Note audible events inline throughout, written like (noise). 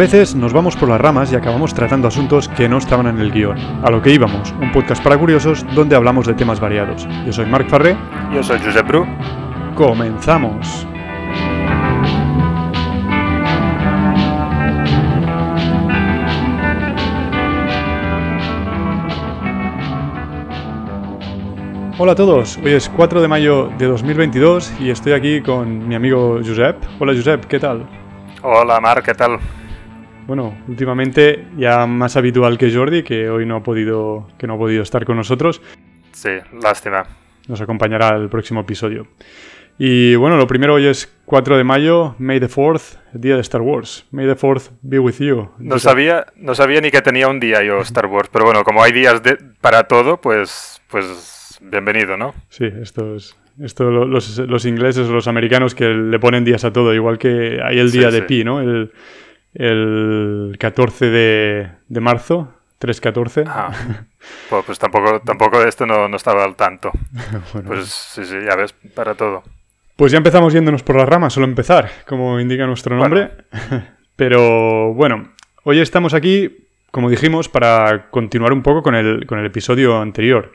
veces nos vamos por las ramas y acabamos tratando asuntos que no estaban en el guion. A lo que íbamos, un podcast para curiosos donde hablamos de temas variados. Yo soy Marc Farré. Yo soy Josep Bru. Comenzamos. Hola a todos, hoy es 4 de mayo de 2022 y estoy aquí con mi amigo Josep. Hola Josep, ¿qué tal? Hola Marc, ¿qué tal? Bueno, últimamente ya más habitual que Jordi, que hoy no ha podido, que no ha podido estar con nosotros. Sí, lástima. Nos acompañará el próximo episodio. Y bueno, lo primero hoy es 4 de mayo, May the 4th, día de Star Wars. May the 4th be with you. No sabía, no sabía ni que tenía un día yo Star Wars, pero bueno, como hay días de, para todo, pues, pues bienvenido, ¿no? Sí, esto es. Esto los, los ingleses o los americanos que le ponen días a todo, igual que hay el día de Pi, ¿no? El, el 14 de, de marzo, 3.14. Ah, pues, pues, tampoco, tampoco esto no, no estaba al tanto. (laughs) Pues sí, sí, ya ves, para todo. Pues ya empezamos yéndonos por las ramas, solo empezar, como indica nuestro nombre. (laughs) Pero bueno, hoy estamos aquí, como dijimos, para continuar un poco con el, con el episodio anterior.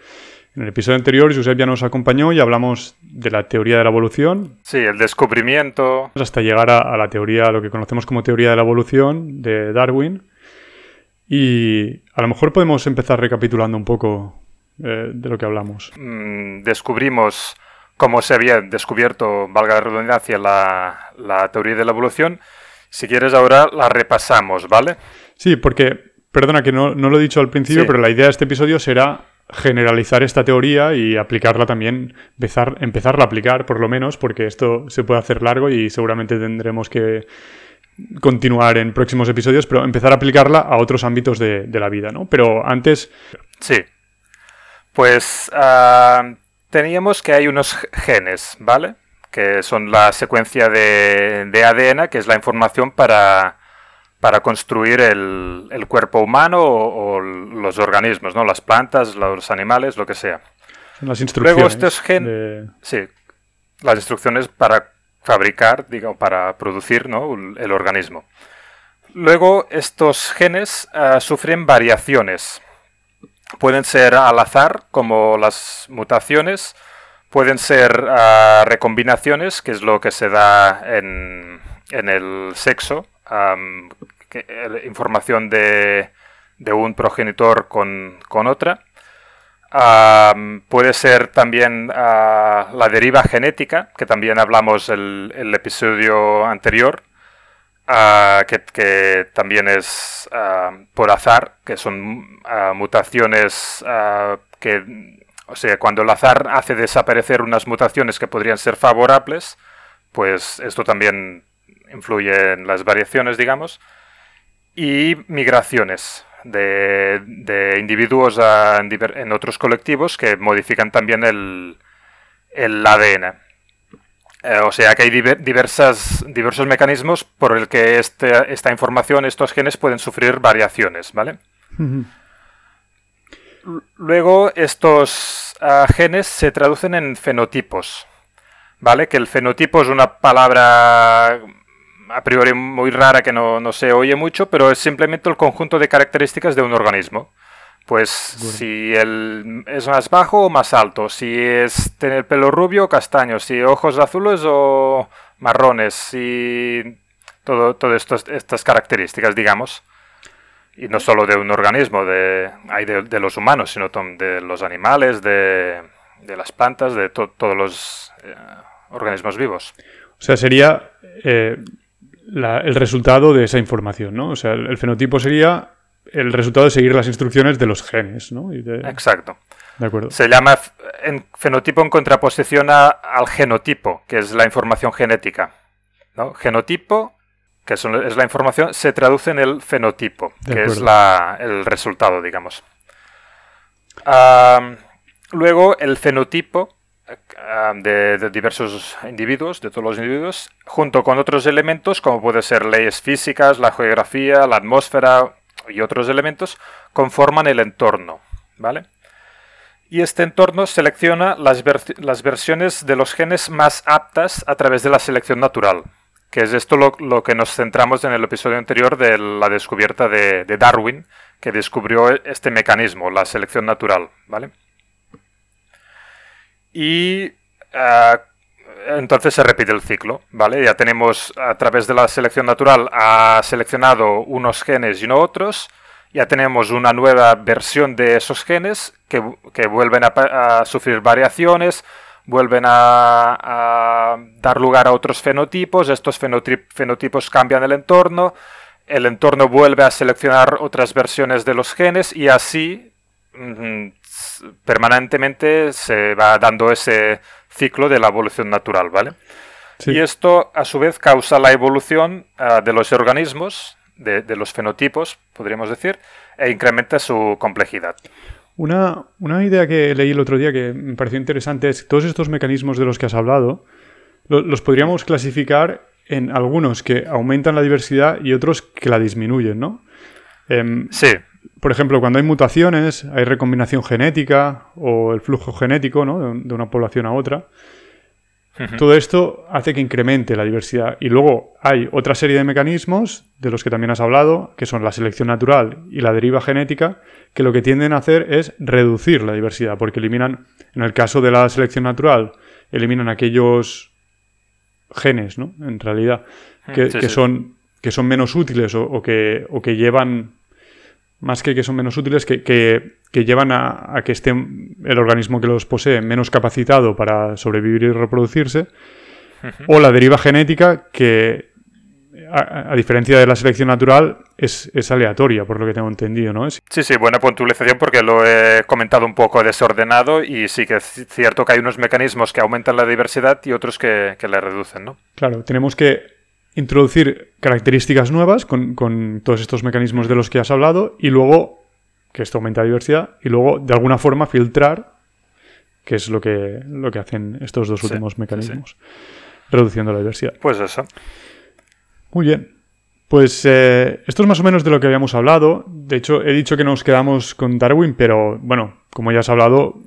En el episodio anterior, Josep ya nos acompañó y hablamos de la teoría de la evolución. Sí, el descubrimiento. Hasta llegar a, la teoría, lo que conocemos como teoría de la evolución de Darwin. Y a lo mejor podemos empezar recapitulando un poco eh, de lo que hablamos. Mm, descubrimos cómo se había descubierto, valga la redundancia, la, la teoría de la evolución. Si quieres, ahora la repasamos, ¿vale? Sí, porque, perdona que no, no lo he dicho al principio, pero la idea de este episodio será generalizar esta teoría y aplicarla también, empezar, empezarla a aplicar por lo menos, porque esto se puede hacer largo y seguramente tendremos que continuar en próximos episodios, pero empezar a aplicarla a otros ámbitos de, la vida, ¿no? Pero antes... Sí. Pues ah, teníamos que hay unos genes, ¿vale? Que son la secuencia de, de ADN, que es la información para para construir el, el cuerpo humano o, los organismos, ¿no? Las plantas, los animales, lo que sea. las instrucciones. Luego estos genes... Sí, las instrucciones para fabricar, digo, para producir ¿no? el organismo. Luego estos genes uh, sufren variaciones. Pueden ser al azar, como las mutaciones, pueden ser uh, recombinaciones, que es lo que se da en, en el sexo, um, eh, información de, un progenitor con, otra. puede ser también ah, la deriva genética, que también hablamos el, el episodio anterior, ah, que, también es ah, por azar, que son mutaciones que, o sea, cuando el azar hace desaparecer unas mutaciones que podrían ser favorables, pues esto también influye en las variaciones, digamos y migraciones de, individuos en, otros colectivos que modifican también el, ADN. Eh, o sea que hay diversas, diversos mecanismos por el que este, esta información, estos genes pueden sufrir variaciones, ¿vale? Luego estos ah, genes se traducen en fenotipos, ¿vale? Que el fenotipo es una palabra a priori muy rara que no, se oye mucho, pero es simplemente el conjunto de características de un organismo. Pues si el, es más bajo o más alto, si es tener pelo rubio o castaño, si ojos azules o marrones, si todo, todas estas características, digamos. Y no solo de un organismo, de, hay de, los humanos, sino de los animales, de, las plantas, de todos los eh, organismos vivos. O sea, sería eh, el resultado de esa información, ¿no? O sea, el, fenotipo sería el resultado de seguir las instrucciones de los genes, ¿no? Exacto. De acuerdo. Se llama en fenotipo en contraposición al genotipo, que es la información genética. ¿no? Genotipo, que es, la información, se traduce en el fenotipo, que es el resultado, digamos. luego, el fenotipo de, diversos individuos, de todos los individuos, junto con otros elementos como puede ser leyes físicas, la geografía, la atmósfera y otros elementos, conforman el entorno, ¿vale? Y este entorno selecciona las, las versiones de los genes más aptas a través de la selección natural, que es esto lo, que nos centramos en el episodio anterior de la descubierta de, Darwin, que descubrió este mecanismo, la selección natural, ¿vale? Y ah, entonces se repite el ciclo, ¿vale? Ya tenemos a través de la selección natural ha seleccionado unos genes y no otros, ya tenemos una nueva versión de esos genes que, vuelven a sufrir variaciones, vuelven a, dar lugar a otros fenotipos, estos fenotipos cambian el entorno, el entorno vuelve a seleccionar otras versiones de los genes y así permanentemente se va dando ese ciclo de la evolución natural, ¿vale? Y esto a su vez causa la evolución ah, de los organismos, de, de los fenotipos, podríamos decir, e incrementa su complejidad. Una, idea que leí el otro día que me pareció interesante es que todos estos mecanismos de los que has hablado los podríamos clasificar en algunos que aumentan la diversidad y otros que la disminuyen, ¿no? Em, sí. Por ejemplo, cuando hay mutaciones, hay recombinación genética o el flujo genético ¿no? de una población a otra. Todo esto hace que incremente la diversidad. Y luego hay otra serie de mecanismos de los que también has hablado, que son la selección natural y la deriva genética, que lo que tienden a hacer es reducir la diversidad, porque eliminan, en el caso de la selección natural, eliminan aquellos genes, ¿no? En realidad, que, Son, que son menos útiles o, que, o que llevan más que que son menos útiles, que, que, llevan a, que esté el organismo que los posee menos capacitado para sobrevivir y reproducirse, o la deriva genética, que a, diferencia de la selección natural, es, aleatoria, por lo que tengo entendido, ¿no? Sí, sí, buena puntualización porque lo he comentado un poco desordenado y sí que es cierto que hay unos mecanismos que aumentan la diversidad y otros que, que la reducen, ¿no? Claro, tenemos que introducir características nuevas con, todos estos mecanismos de los que has hablado y luego, que esto aumenta la diversidad, y luego de alguna forma filtrar, que es lo que, lo que hacen estos dos últimos mecanismos, reduciendo la diversidad. Pues eso. Muy bien. Pues eh, esto es más o menos de lo que habíamos hablado. De hecho, he dicho que nos quedamos con Darwin, pero bueno, como ya has hablado,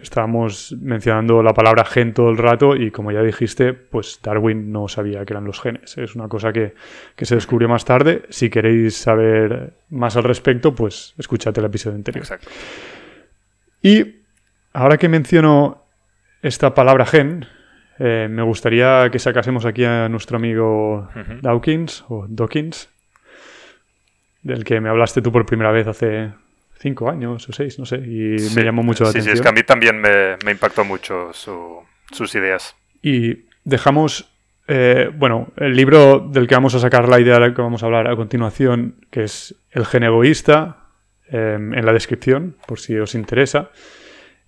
estábamos mencionando la palabra gen todo el rato y como ya dijiste, pues Darwin no sabía que eran los genes. Es una cosa que, se descubrió más tarde. Si queréis saber más al respecto, pues escúchate el episodio anterior. Exacto. Y ahora que menciono esta palabra gen, eh, me gustaría que sacásemos aquí a nuestro amigo Dawkins o Dawkins, del que me hablaste tú por primera vez hace cinco años o seis, no sé, y me llamó mucho la atención. Sí, es que a mí también me, impactó mucho sus ideas. Y dejamos, eh, bueno, el libro del que vamos a sacar la idea de la que vamos a hablar a continuación, que es El gen egoísta, em, en la descripción, por si os interesa.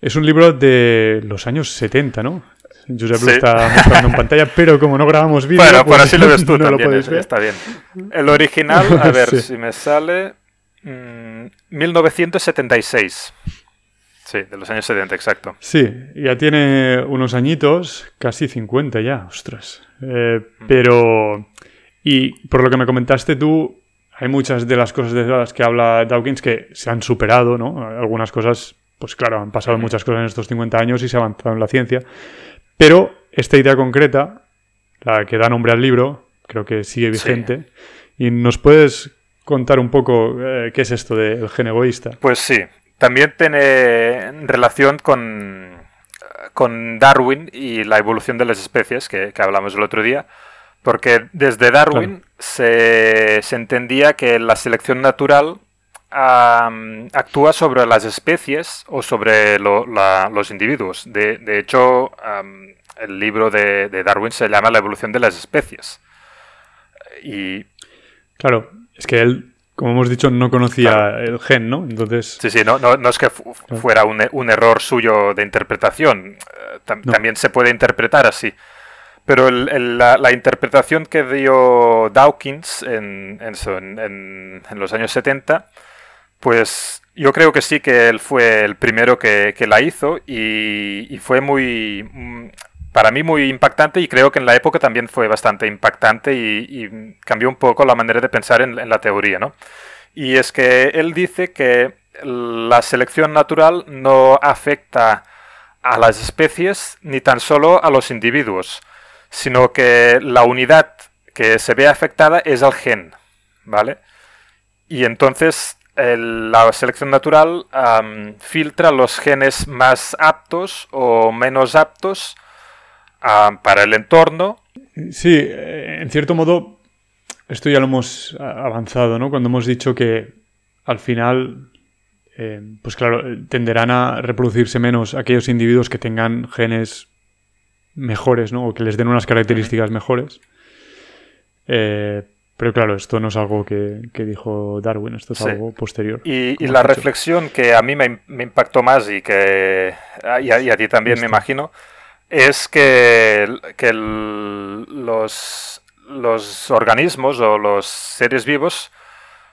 Es un libro de los años 70, ¿no? Josep lo está mostrando en (laughs) pantalla, pero como no grabamos vídeo... Bueno, por pues así lo ves tú (laughs) también, está bien. El original, a (laughs) ver si me sale... 1976. Mm, sí, de los años 70, exacto. Sí, ya tiene unos añitos, casi 50 ya, ostras. Eh, mm. pero, y por lo que me comentaste tú, hay muchas de las cosas de las que habla Dawkins que se han superado, ¿no? Algunas cosas, pues claro, han pasado muchas cosas en estos 50 años y se ha avanzado en la ciencia. Pero esta idea concreta, la que da nombre al libro, creo que sigue vigente. Y nos puedes contar un poco eh, qué es esto del gen egoísta? Pues sí, también tiene relación con, con Darwin y la evolución de las especies que, hablamos el otro día, porque desde Darwin se, entendía que la selección natural actúa sobre las especies o sobre los individuos. De, hecho, el libro de, de, Darwin se llama La evolución de las especies. Y... Claro, es que él, como hemos dicho, no conocía el gen, ¿no? Entonces... Sí, sí, no, no, es que fuera un, un, error suyo de interpretación. Eh, también se puede interpretar así. Pero la, interpretación que dio Dawkins en, en, en, los años 70, pues yo creo que sí que él fue el primero que, que la hizo y, y, fue muy, para mí muy impactante y creo que en la época también fue bastante impactante y, cambió un poco la manera de pensar en, la teoría, ¿no? Y es que él dice que la selección natural no afecta a las especies ni tan solo a los individuos, sino que la unidad que se ve afectada es el gen, ¿vale? Y entonces la selección natural filtra los genes más aptos o menos aptos para el entorno. Sí, eh, en cierto modo, esto ya lo hemos avanzado, ¿no? Cuando hemos dicho que al final, eh, pues claro, tenderán a reproducirse menos aquellos individuos que tengan genes mejores, ¿no? O que les den unas características mejores. Eh, pero claro, esto no es algo que, dijo Darwin, esto es algo posterior. Y, la reflexión que a mí me, impactó más y que y a, ti también me imagino, es que, los, los organismos o los seres vivos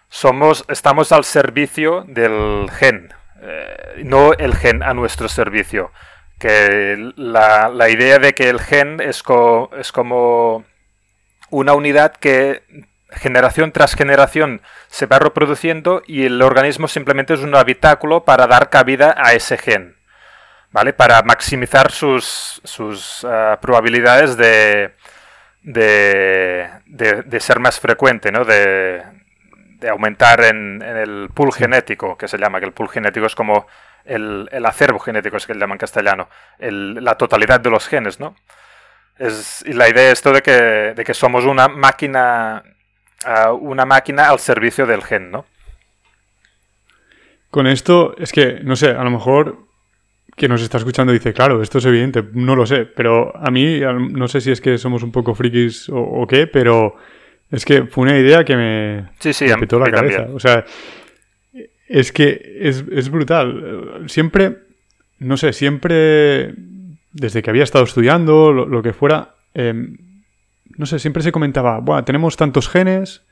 somos, estamos al servicio del gen, eh, no el gen a nuestro servicio. Que la, la idea de que el gen es, es como una unidad que generación tras generación se va reproduciendo y el organismo simplemente es un habitáculo para dar cabida a ese gen, ¿vale? Para maximizar sus, sus eh, probabilidades de, de, ser más frecuente, ¿no? De, aumentar en, el pool genético, que se llama, que el pool genético es como el, acervo genético, es que le llaman en castellano, la totalidad de los genes, ¿no? Es, y la idea es esto de que, de que somos una máquina una máquina al servicio del gen, ¿no? Con esto, es que, no sé, a lo mejor quien nos está escuchando dice, claro, esto es evidente, no lo sé, pero a mí, no sé si es que somos un poco frikis o, qué, pero es que fue una idea que me, sí, sí, la cabeza. O sea, es que es, brutal. Siempre, no sé, siempre, desde que había estado estudiando, lo, que fuera, em, no sé, siempre se comentaba, bueno, tenemos tantos genes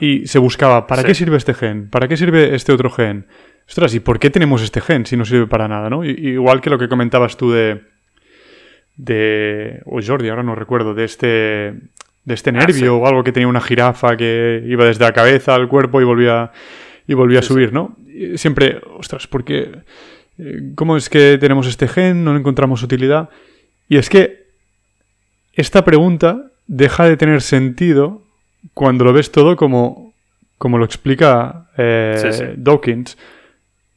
y se buscaba, ¿para qué sirve este gen? ¿Para qué sirve este otro gen? Ostras, ¿y por qué tenemos este gen si no sirve para nada, no? igual que lo que comentabas tú de... de... o Jordi, ahora no recuerdo, de este... de este ah, nervio o algo que tenía una jirafa que iba desde la cabeza al cuerpo y volvía... y volvía a subir, ¿no? siempre, ostras, ¿por qué...? Eh, ¿Cómo es que tenemos este gen? No encontramos utilidad. Y es que esta pregunta deja de tener sentido cuando lo ves todo como, como lo explica eh, Dawkins.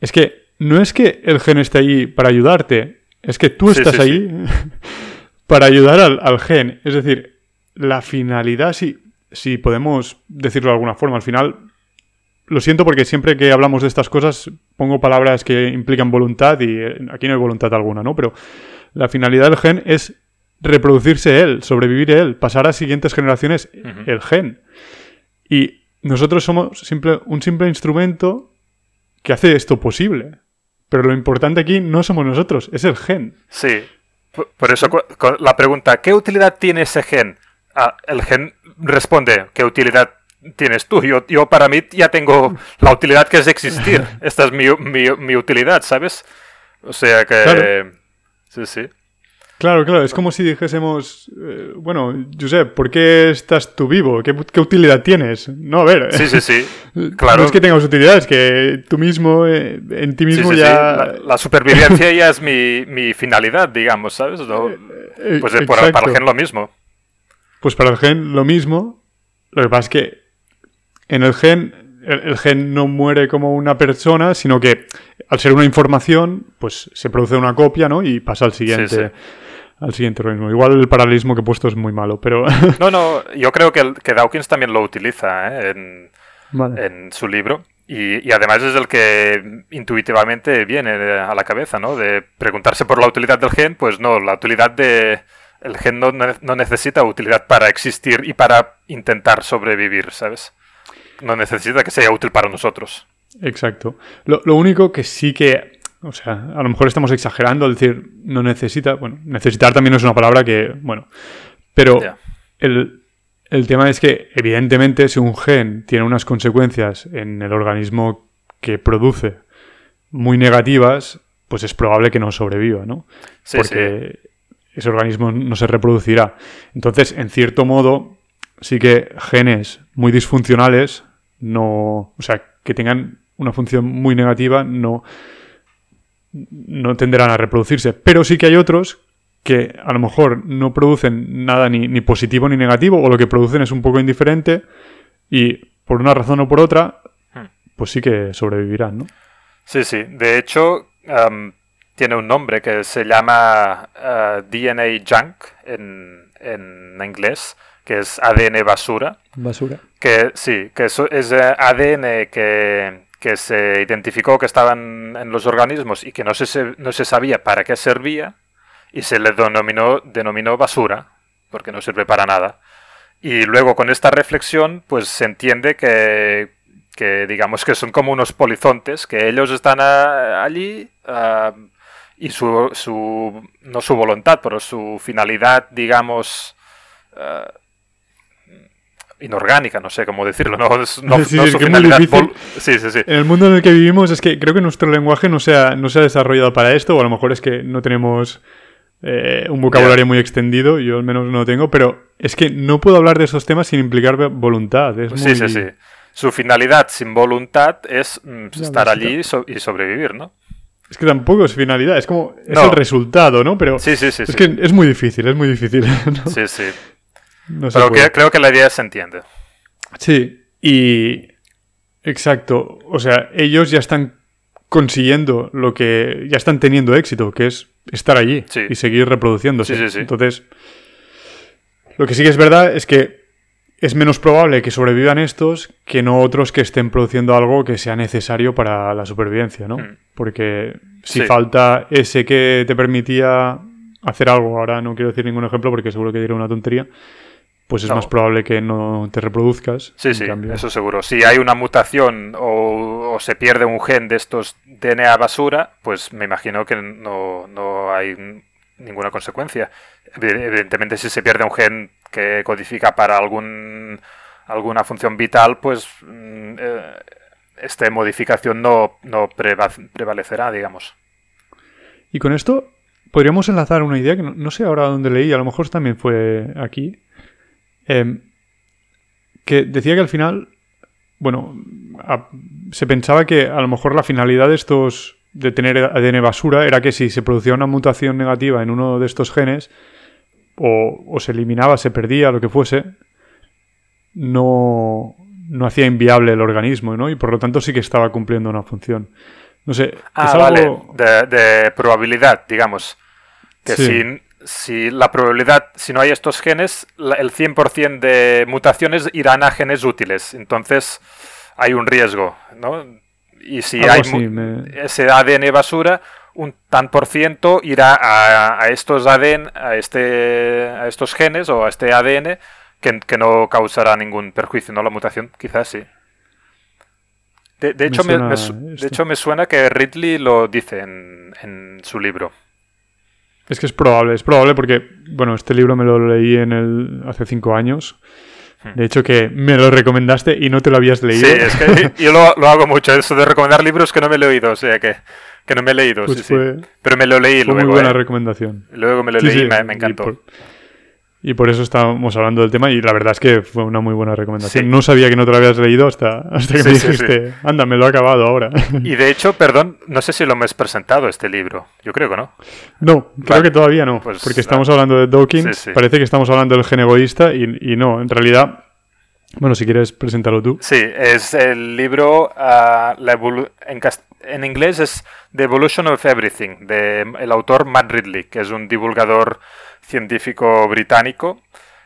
Es que no es que el gen esté ahí para ayudarte, es que tú estás ahí (laughs) para ayudar al, gen. Es decir, la finalidad, si, si podemos decirlo de alguna forma, al final, lo siento porque siempre que hablamos de estas cosas pongo palabras que implican voluntad y eh, aquí no hay voluntad alguna, ¿no? Pero la finalidad del gen es reproducirse él, sobrevivir él, pasar a siguientes generaciones el gen. Y nosotros somos simple, un simple instrumento que hace esto posible. Pero lo importante aquí no somos nosotros, es el gen. Sí. Por eso la pregunta, ¿qué utilidad tiene ese gen? Ah, el gen responde, ¿qué utilidad tienes tú? Yo, yo para mí ya tengo la utilidad que es existir. (laughs) Esta es mi, mi, utilidad, ¿sabes? O sea que... Sí, sí. Claro, claro, es como si dijésemos, eh, bueno, Josep, ¿por qué estás tú vivo? ¿Qué, utilidad tienes? No, a ver. Sí, sí, sí. (laughs) Claro. No es que tengas utilidad, es que tú mismo, eh, en ti mismo ya. La, supervivencia ya es mi, finalidad, digamos, ¿sabes? Eh, pues para el gen lo mismo. Pues para el gen lo mismo. Lo que pasa es que en el gen, el, gen no muere como una persona, sino que al ser una información, pues se produce una copia, ¿no? Y pasa al siguiente al siguiente organismo. Igual el paralelismo que he puesto es muy malo, pero... (laughs) no, no, yo creo que, que Dawkins también lo utiliza ¿eh? en, en, su libro. Y, además es el que intuitivamente viene a la cabeza, ¿no? De preguntarse por la utilidad del gen, pues no, la utilidad de... El gen no, no necesita utilidad para existir y para intentar sobrevivir, ¿sabes? No necesita que sea útil para nosotros. Exacto. Lo, lo único que sí que o sea, a lo mejor estamos exagerando al decir no necesita. Bueno, necesitar también es una palabra que, bueno. Pero el, tema es que, evidentemente, si un gen tiene unas consecuencias en el organismo que produce muy negativas, pues es probable que no sobreviva, ¿no? Porque ese organismo no se reproducirá. Entonces, en cierto modo, sí que genes muy disfuncionales no. O sea, que tengan una función muy negativa no no tenderán a reproducirse. Pero sí que hay otros que a lo mejor no producen nada ni, ni positivo ni negativo, o lo que producen es un poco indiferente, y por una razón o por otra, Hmm. pues sí que sobrevivirán, ¿no? Sí, sí. De hecho, am, tiene un nombre que se llama ah, DNA junk en, en inglés, que es ADN basura. Basura. Que sí, que eso es eh, ADN que, que se identificó que estaban en los organismos y que no se, no se sabía para qué servía y se le denominó, denominó basura, porque no sirve para nada. Y luego con esta reflexión, pues se entiende que, que digamos que son como unos polizontes, que ellos están allí y su, su, no su voluntad, pero su finalidad, digamos, ah, inorgánica, no sé cómo decirlo, no, es- no, Sí, no es su que muy Sí, sí, sí. En el mundo en el que vivimos es que creo que nuestro lenguaje no se ha, no se ha desarrollado para esto, o a lo mejor es que no tenemos eh, un vocabulario muy extendido, yo al menos no lo tengo, pero es que no puedo hablar de esos temas sin implicar voluntad. Es Sí, muy- sí, sí. Su finalidad sin voluntad es mm, estar allí y, so- y sobrevivir, ¿no? Es que tampoco es finalidad, es como es No. el resultado, ¿no? Pero Sí, sí, sí. es que es muy difícil, es muy difícil. (laughs) ¿no? Sí, sí. No Pero que- creo que la idea se entiende. Sí, y exacto, o sea, ellos ya están consiguiendo lo que ya están teniendo éxito, que es estar allí Sí. y seguir reproduciéndose. Sí, sí, sí. Entonces, lo que sí que es verdad es que es menos probable que sobrevivan estos que no otros que estén produciendo algo que sea necesario para la supervivencia, ¿no? Mm. Porque si falta ese que te permitía hacer algo, ahora no quiero decir ningún ejemplo porque seguro que diré una tontería, pues es más probable que no te reproduzcas. Sí, sí, cambio- eso seguro. Si hay una mutación o, o se pierde un gen de estos DNA basura, pues me imagino que no, no hay ninguna consecuencia. Evi- Evidentemente, si se pierde un gen que codifica para algún, alguna función vital, pues mm, eh, esta modificación no, no preva- prevalecerá, digamos. Y con esto podríamos enlazar una idea que no, no sé ahora dónde leí, a lo mejor también fue aquí, em, que decía que al final, bueno, a- se pensaba que a lo mejor la finalidad de estos, de tener ADN basura, era que si se producía una mutación negativa en uno de estos genes, o, o se eliminaba, se perdía, lo que fuese, no, no hacía inviable el organismo, ¿no? Y por lo tanto sí que estaba cumpliendo una función. No sé, Ah, es vale, algo... de, de probabilidad, digamos. Que Sí. si, si la probabilidad, si no hay estos genes, el 100% de mutaciones irán a genes útiles. Entonces hay un riesgo, ¿no? Y si Algo hay me- ese ADN basura, un tan por ciento irá a, a estos ADN, a, este, a estos genes o a este ADN que, que no causará ningún perjuicio, ¿no? La mutación, quizás sí. De, hecho, me, me de hecho, me suena que Ridley lo dice en, en su libro. Es que es probable, es probable porque, bueno, este libro me lo leí en el hace cinco años. Hmm. De hecho, que me lo recomendaste y no te lo habías leído. Sí, es que yo lo, lo hago mucho, eso de recomendar libros que no me he leído, o sea que, que no me he leído, Pues sí, sí. fue, Pero me lo leí fue luego. muy buena ¿eh? recomendación. Luego me lo Sí, leí sí, y me, me y encantó. por- Y por eso estábamos hablando del tema y la verdad es que fue una muy buena recomendación. Sí. No sabía que no te lo habías leído hasta, hasta que Sí, me sí, dijiste, anda, me lo he acabado ahora. (laughs) Y de hecho, perdón, no sé si lo hemos presentado este libro. Yo creo que no. no, creo Vale. que todavía no, Pues, porque estamos hablando de Dawkins, Sí, sí. parece que estamos hablando del gen egoísta y, y no, en realidad, bueno, si quieres presentarlo tú. Sí, es el libro, ah, la en, en inglés es The Evolution of Everything, de el autor Matt Ridley, que es un divulgador científico británico,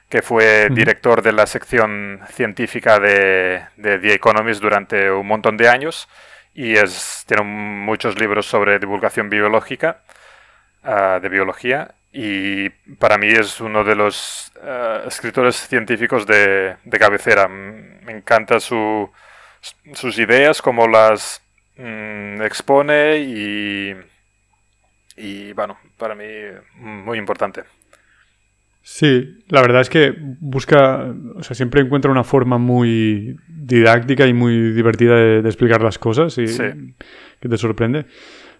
que fue director de la sección científica de, de The Economist durante un montón de años y es, tiene muchos libros sobre divulgación biológica, ah, de biología, y para mí es uno de los ah, escritores científicos de, de cabecera. Me encanta su, sus ideas, cómo las mm, expone y, y, bueno, para mí muy importante. Sí, la verdad es que busca, o sea, siempre encuentra una forma muy didáctica y muy divertida de, de explicar las cosas y Sí. que te sorprende.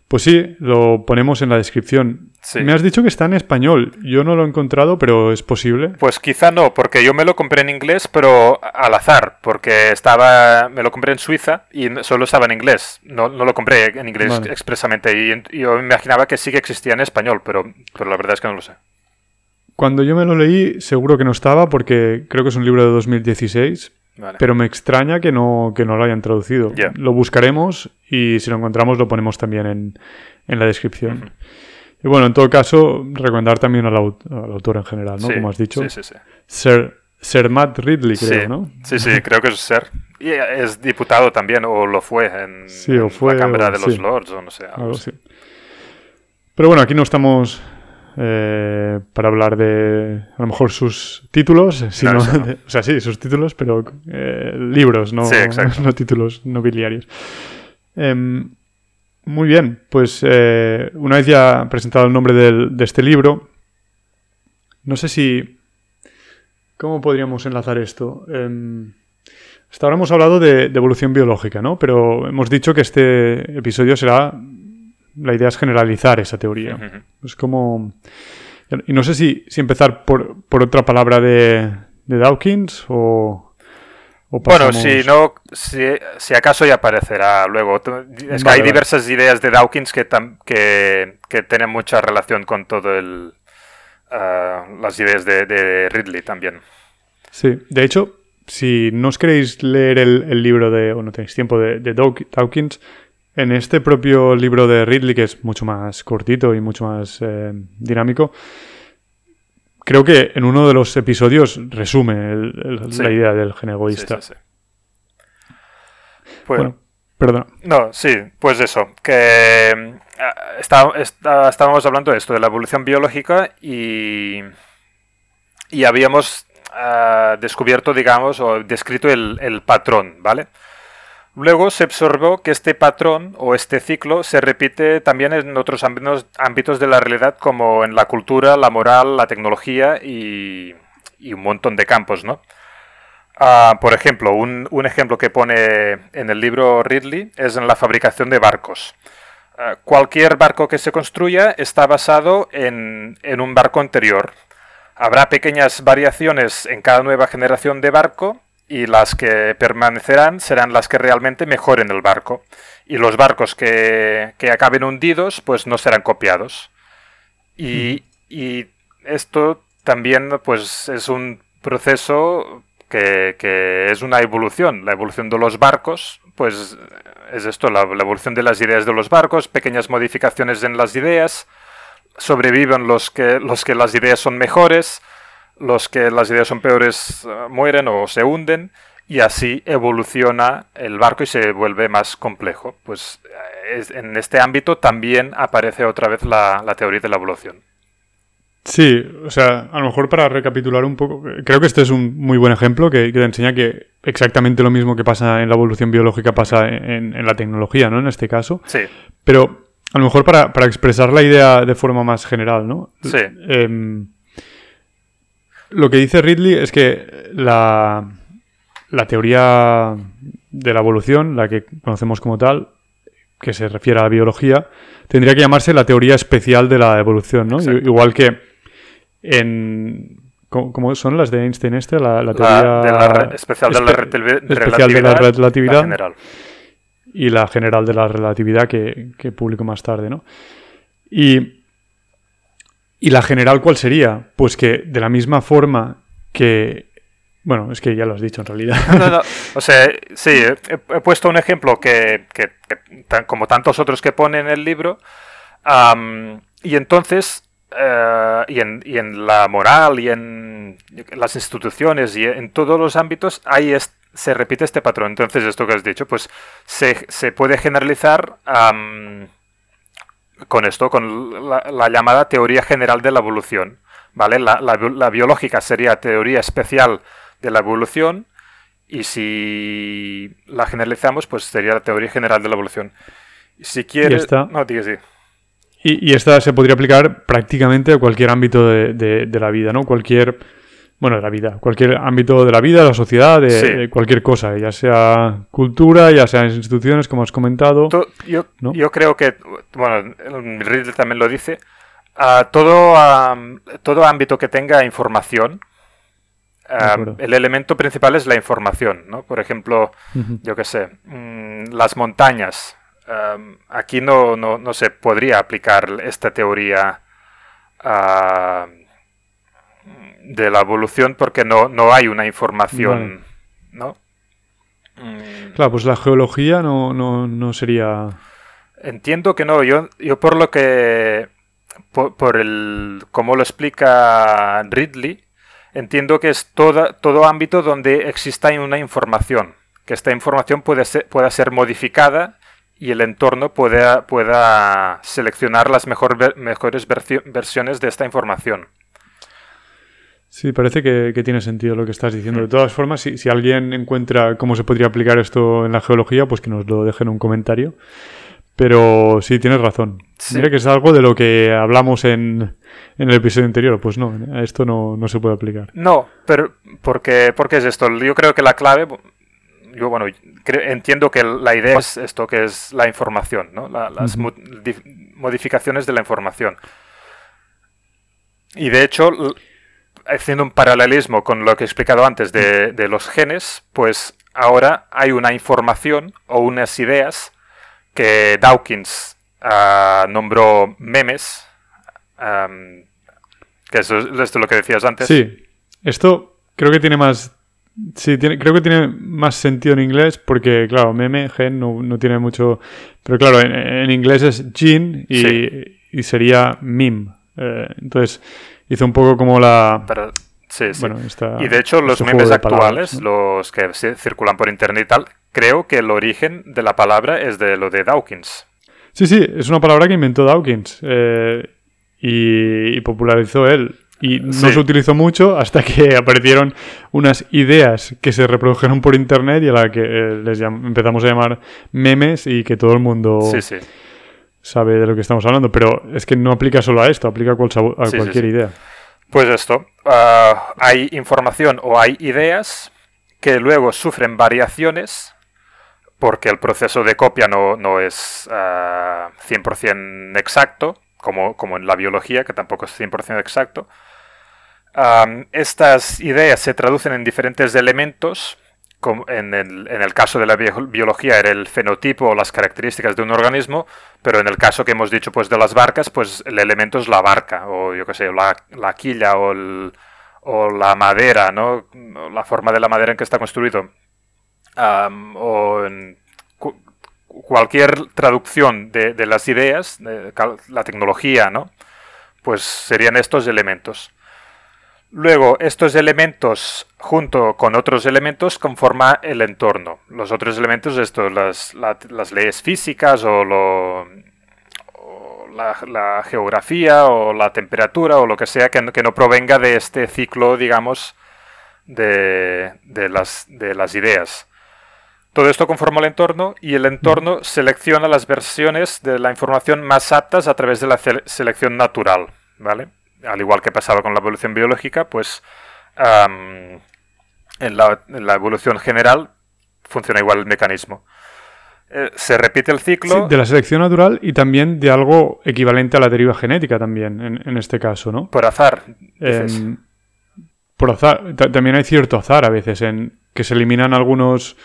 Pues sí, lo ponemos en la descripción. Sí. Me has dicho que está en español. Yo no lo he encontrado, pero es posible. Pues quizá no, porque yo me lo compré en inglés, pero al azar, porque estaba, me lo compré en Suiza y solo estaba en inglés. No, no lo compré en inglés Vale. expresamente y yo me imaginaba que sí que existía en español, pero, pero la verdad es que no lo sé. Cuando yo me lo leí, seguro que no estaba, porque creo que es un libro de 2016. Pero me extraña que no, que no lo hayan traducido. Lo buscaremos y si lo encontramos lo ponemos también en, en la descripción. Y bueno, en todo caso, recomendar también al, autor en general, ¿no? Como has dicho. Sí, sí, sí. Sir, Matt Ridley, creo, ¿no? Sí, sí, (laughs) creo que es Sir. Y es diputado también, o lo fue en, la Cámara de los Lords, o no sé. Algo, Pero bueno, aquí no estamos eh, para hablar de a lo mejor sus títulos, sino, o sea, sí, sus títulos, pero eh, libros, no, no, títulos nobiliarios. Em, muy bien, pues eh, una vez ya presentado el nombre de este libro, no sé si... ¿Cómo podríamos enlazar esto? Em, hasta ahora hemos hablado de, evolución biológica, ¿no? Pero hemos dicho que este episodio será... La idea es generalizar esa teoría. Es como... Y no sé si, si empezar por, por otra palabra de, de Dawkins o, bueno, si no, si, acaso ya aparecerá luego. Es que hay diversas ideas de Dawkins que, que, tienen mucha relación con todo el ah, las ideas de, Ridley también. Sí, de hecho, si no os queréis leer el, libro de, o no tenéis tiempo de, de, Dawkins, en este propio libro de Ridley, que es mucho más cortito y mucho más eh, dinámico, creo que en uno de los episodios resume la idea del gen egoísta. Sí, pues, bueno, perdona. No, sí, pues eso, que eh, estábamos hablando de esto, de la evolución biológica y, y habíamos eh, descubierto, digamos, o descrito el, el patrón, ¿vale? Luego se observó que este patrón o este ciclo se repite también en otros ámbitos, de la realidad como en la cultura, la moral, la tecnología y, un montón de campos, ¿no? Ah, por ejemplo, un, ejemplo que pone en el libro Ridley es en la fabricación de barcos. Ah, cualquier barco que se construya está basado en, en un barco anterior. Habrá pequeñas variaciones en cada nueva generación de barco y las que permanecerán serán las que realmente mejoren el barco. Y los barcos que, acaben hundidos, pues no serán copiados. Y, y, esto también pues es un proceso que, que, es una evolución. La evolución de los barcos, pues es esto, la, la, evolución de las ideas de los barcos, pequeñas modificaciones en las ideas, sobreviven los que, los que las ideas son mejores, los que las ideas son peores eh, mueren o se hunden y así evoluciona el barco y se vuelve más complejo. Pues eh, en este ámbito también aparece otra vez la, teoría de la evolución. Sí, o sea, a lo mejor para recapitular un poco, creo que este es un muy buen ejemplo que, te enseña que exactamente lo mismo que pasa en la evolución biológica pasa en, la tecnología, ¿no? En este caso. Sí. Pero a lo mejor para, expresar la idea de forma más general, ¿no? Sí. Em, lo que dice Ridley es que la, teoría de la evolución, la que conocemos como tal, que se refiere a la biología, tendría que llamarse la teoría especial de la evolución, ¿no? Igual que en... ¿Cómo son las de Einstein este? La, teoría... especial de la, relatividad. general. Y la general de la relatividad que, que publico más tarde, ¿no? Y ¿Y la general cuál sería? Pues que de la misma forma que... Bueno, es que ya lo has dicho en realidad. No, no, (laughs) o sea, sí, he, puesto un ejemplo que, como tantos otros que pone en el libro, y entonces, eh, y, en, la moral y en las instituciones y en todos los ámbitos, ahí se repite este patrón. Entonces, esto que has dicho, pues se, se puede generalizar con esto, con la, llamada teoría general de la evolución. ¿vale? La, biológica sería teoría especial de la evolución y si la generalizamos, pues sería la teoría general de la evolución. Si quieres... No, digas sí. Y, esta se podría aplicar prácticamente a cualquier ámbito de, de la vida, ¿no? Cualquier bueno, de la vida, cualquier ámbito de la vida, de la sociedad, de, cualquier cosa, ya sea cultura, ya sea instituciones, como has comentado. yo, yo, creo que, bueno, Riddle también lo dice, a todo, todo ámbito que tenga información, el elemento principal es la información, ¿no? Por ejemplo, yo qué sé, mm, las montañas. aquí no, no, se podría aplicar esta teoría a de la evolución porque no, no hay una información, ¿no? Mm. Claro, pues la geología no, no, sería... Entiendo que no, yo, yo por lo que... Por, el... como lo explica Ridley, entiendo que es toda, todo ámbito donde exista una información, que esta información puede ser, pueda ser modificada y el entorno pueda, pueda seleccionar las mejor, mejores versiones de esta información. Sí, parece que, tiene sentido lo que estás diciendo. De todas formas, si, alguien encuentra cómo se podría aplicar esto en la geología, pues que nos lo deje en un comentario. Pero sí, tienes razón. Mira que es algo de lo que hablamos en, el episodio anterior. Pues no, esto no, se puede aplicar. No, pero porque, porque es esto. Yo creo que la clave, yo bueno, entiendo que la idea es esto, que es la información, ¿no? las modificaciones de la información. Y de hecho, haciendo un paralelismo con lo que he explicado antes de, los genes, pues ahora hay una información o unas ideas que Dawkins ah, nombró memes, que es esto lo que decías antes. Sí, esto creo que tiene más... Sí, tiene, creo que tiene más sentido en inglés porque, claro, meme, gen, no, tiene mucho... Pero claro, en, inglés es gene y, sería meme. Eh, entonces hizo un poco como la... sí, sí. y de hecho los memes actuales, los que circulan por internet y tal, creo que el origen de la palabra es de lo de Dawkins. Sí, sí, es una palabra que inventó Dawkins eh, y, popularizó él. Y no se utilizó mucho hasta que (laughs) aparecieron unas ideas que se reprodujeron por internet y a la que eh, les empezamos a llamar memes y que todo el mundo sí, sí sabe de lo que estamos hablando, pero es que no aplica solo a esto, aplica a, cualquier idea. Pues esto, ah, hay información o hay ideas que luego sufren variaciones porque el proceso de copia no, no es 100% ah, exacto, como, como, en la biología, que tampoco es 100% exacto. Ah, estas ideas se traducen en diferentes elementos en el, en el, caso de la biología era el fenotipo o las características de un organismo, pero en el caso que hemos dicho pues de las barcas, pues el elemento es la barca, o yo qué sé, la, la quilla o, o, la madera, ¿no? La forma de la madera en que está construido. o cualquier traducción de, las ideas, de la tecnología, ¿no? Pues serían estos elementos. Luego, estos elementos, junto con otros elementos, conforman el entorno. Los otros elementos, esto, las, las leyes físicas o, lo, la, geografía o la temperatura o lo que sea que no, que no provenga de este ciclo, digamos, de, de, las, de las ideas. Todo esto conforma el entorno y el entorno selecciona las versiones de la información más aptas a través de la selección natural, ¿vale? Al igual que pasaba con la evolución biológica, pues en, la, evolución general funciona igual el mecanismo. Eh, se repite el ciclo. de la selección natural y también de algo equivalente a la deriva genética también, en, este caso, ¿no? Por azar. Em, por azar. También hay cierto azar a veces en que se eliminan algunos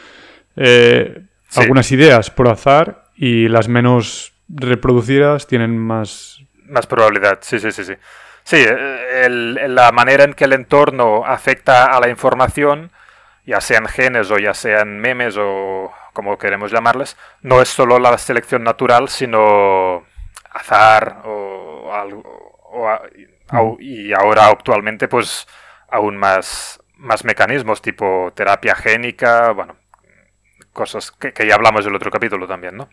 eh, algunas ideas por azar y las menos reproducidas tienen más... Más probabilidad, sí, sí, sí, sí. Sí, la manera en que el entorno afecta a la información, ya sean genes o ya sean memes o como queremos llamarles, no es solo la selección natural, sino azar o, algo, y ahora actualmente pues aún más, más mecanismos tipo terapia génica, bueno, cosas que, ya hablamos del otro capítulo también, ¿no?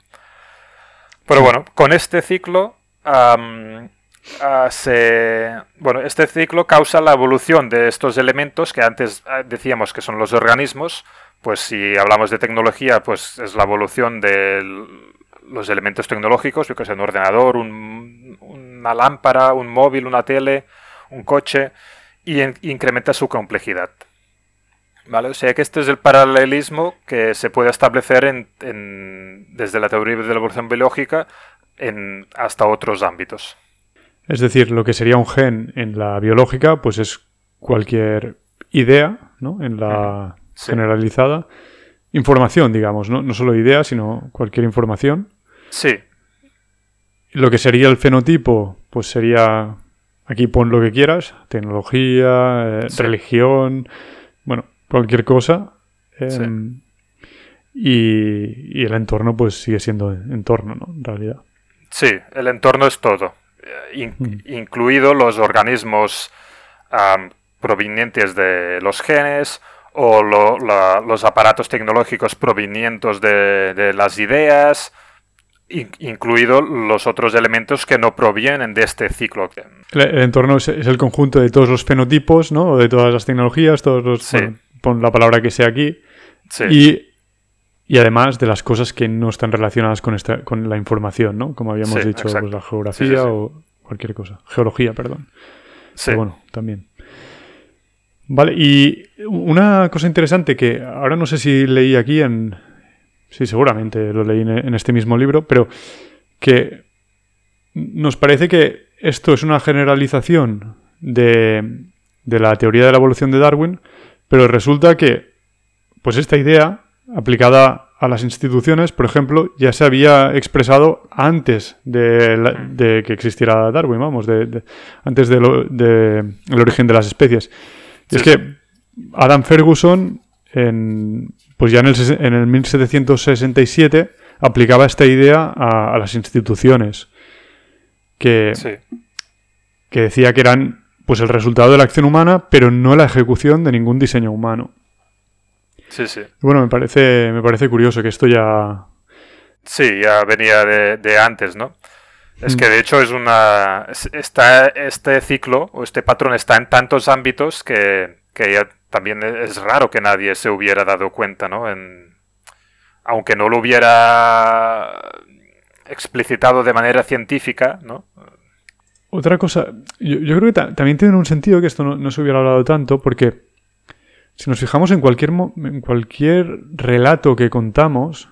Pero bueno, con este ciclo Bueno, este ciclo causa la evolución de estos elementos que antes ah, decíamos que son los organismos, pues si hablamos de tecnología, pues es la evolución de los elementos tecnológicos, que sé, un ordenador, una lámpara, un móvil, una tele, un coche, y incrementa su complejidad. ¿Vale? O sea que este es el paralelismo que se puede establecer desde la teoría de la evolución biológica en, hasta otros ámbitos. Es decir, lo que sería un gen en la biológica, pues es cualquier idea, ¿no? En la generalizada. Información, digamos, ¿no? No solo idea, sino cualquier información. Sí. Lo que sería el fenotipo, pues sería aquí pon lo que quieras, tecnología, eh, religión, bueno, cualquier cosa. Em, y, el entorno pues sigue siendo entorno, ¿no? En realidad. Sí, el entorno es todo, eh, mm. incluido los organismos provenientes de los genes o los aparatos tecnológicos provenientes de, las ideas, incluido los otros elementos que no provienen de este ciclo. El, entorno es, el conjunto de todos los fenotipos, ¿no? De todas las tecnologías, todos los... pon la palabra que sea aquí. Y, además de las cosas que no están relacionadas con, esta, con la información, ¿no? Como habíamos dicho, pues, la geografía o cualquier cosa. Geología, perdón. Sí. bueno, también. Vale, y una cosa interesante que ahora no sé si leí aquí en... Sí, seguramente lo leí en este mismo libro, pero que nos parece que esto es una generalización de, de la teoría de la evolución de Darwin, pero resulta que pues esta idea aplicada a las instituciones, por ejemplo, ya se había expresado antes de, que existiera Darwin, vamos, de, antes del origen de las especies es que Adam Ferguson, en, pues ya en el, en el 1767, aplicaba esta idea a, las instituciones. Que, que decía que eran pues el resultado de la acción humana, pero no la ejecución de ningún diseño humano. Sí, sí. Bueno, me parece, me parece curioso que esto ya. Sí, ya venía de antes, ¿no? Es que de hecho es una. Está, este ciclo o este patrón está en tantos ámbitos que, ya también es raro que nadie se hubiera dado cuenta, ¿no? En, aunque no lo hubiera explicitado de manera científica, ¿no? Otra cosa, yo, creo que también tiene un sentido que esto no, no, se hubiera hablado tanto, porque si nos fijamos en cualquier, en cualquier relato que contamos,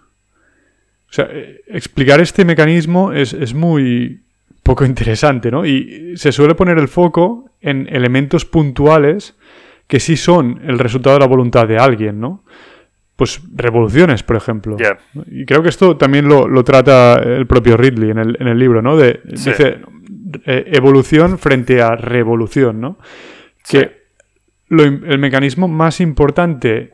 o sea, eh, explicar este mecanismo es, muy poco interesante, ¿no? Y se suele poner el foco en elementos puntuales que sí son el resultado de la voluntad de alguien, ¿no? Pues revoluciones, por ejemplo. Y creo que esto también lo, trata el propio Ridley en el, en el libro, ¿no? De, Dice eh, evolución frente a revolución, ¿no? Que el mecanismo más importante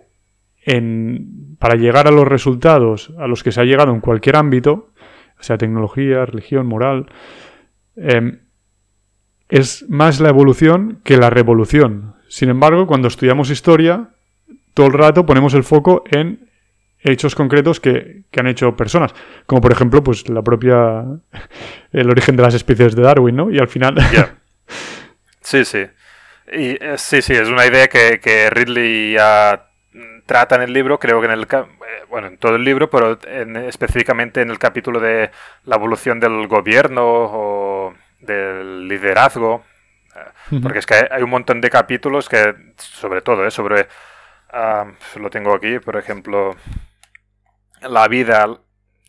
para llegar a los resultados a los que se ha llegado en cualquier ámbito, sea tecnología, religión, moral, em, es más la evolución que la revolución. Sin embargo, cuando estudiamos historia, todo el rato ponemos el foco en hechos concretos que, han hecho personas. Como por ejemplo, pues la propia. el origen de las especies de Darwin, ¿no? Y al final. (laughs) Sí, sí. Y, eh, sí, sí, es una idea que, que Ridley ha trata en el libro, creo que en el eh, bueno, en todo el libro, pero específicamente en el capítulo de la evolución del gobierno o del liderazgo, eh, porque es que hay un montón de capítulos que, sobre todo, eh, sobre, ah, lo tengo aquí, por ejemplo, la vida,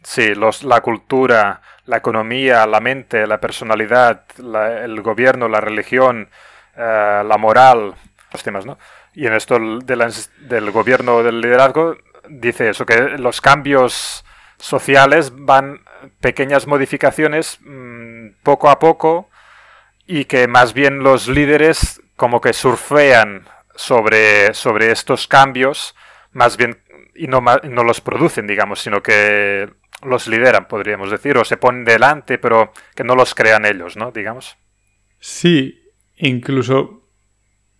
sí, los, la cultura, la economía, la mente, la personalidad, el gobierno, la religión, la moral, los temas, ¿no? Y en esto del gobierno del liderazgo dice eso, que los cambios sociales van pequeñas modificaciones mm, poco a poco y que más bien los líderes como que surfean sobre, sobre estos cambios más bien y no, no los producen, digamos, sino que los lideran, podríamos decir, o se ponen delante, pero que no los crean ellos, ¿no? Digamos. Sí, incluso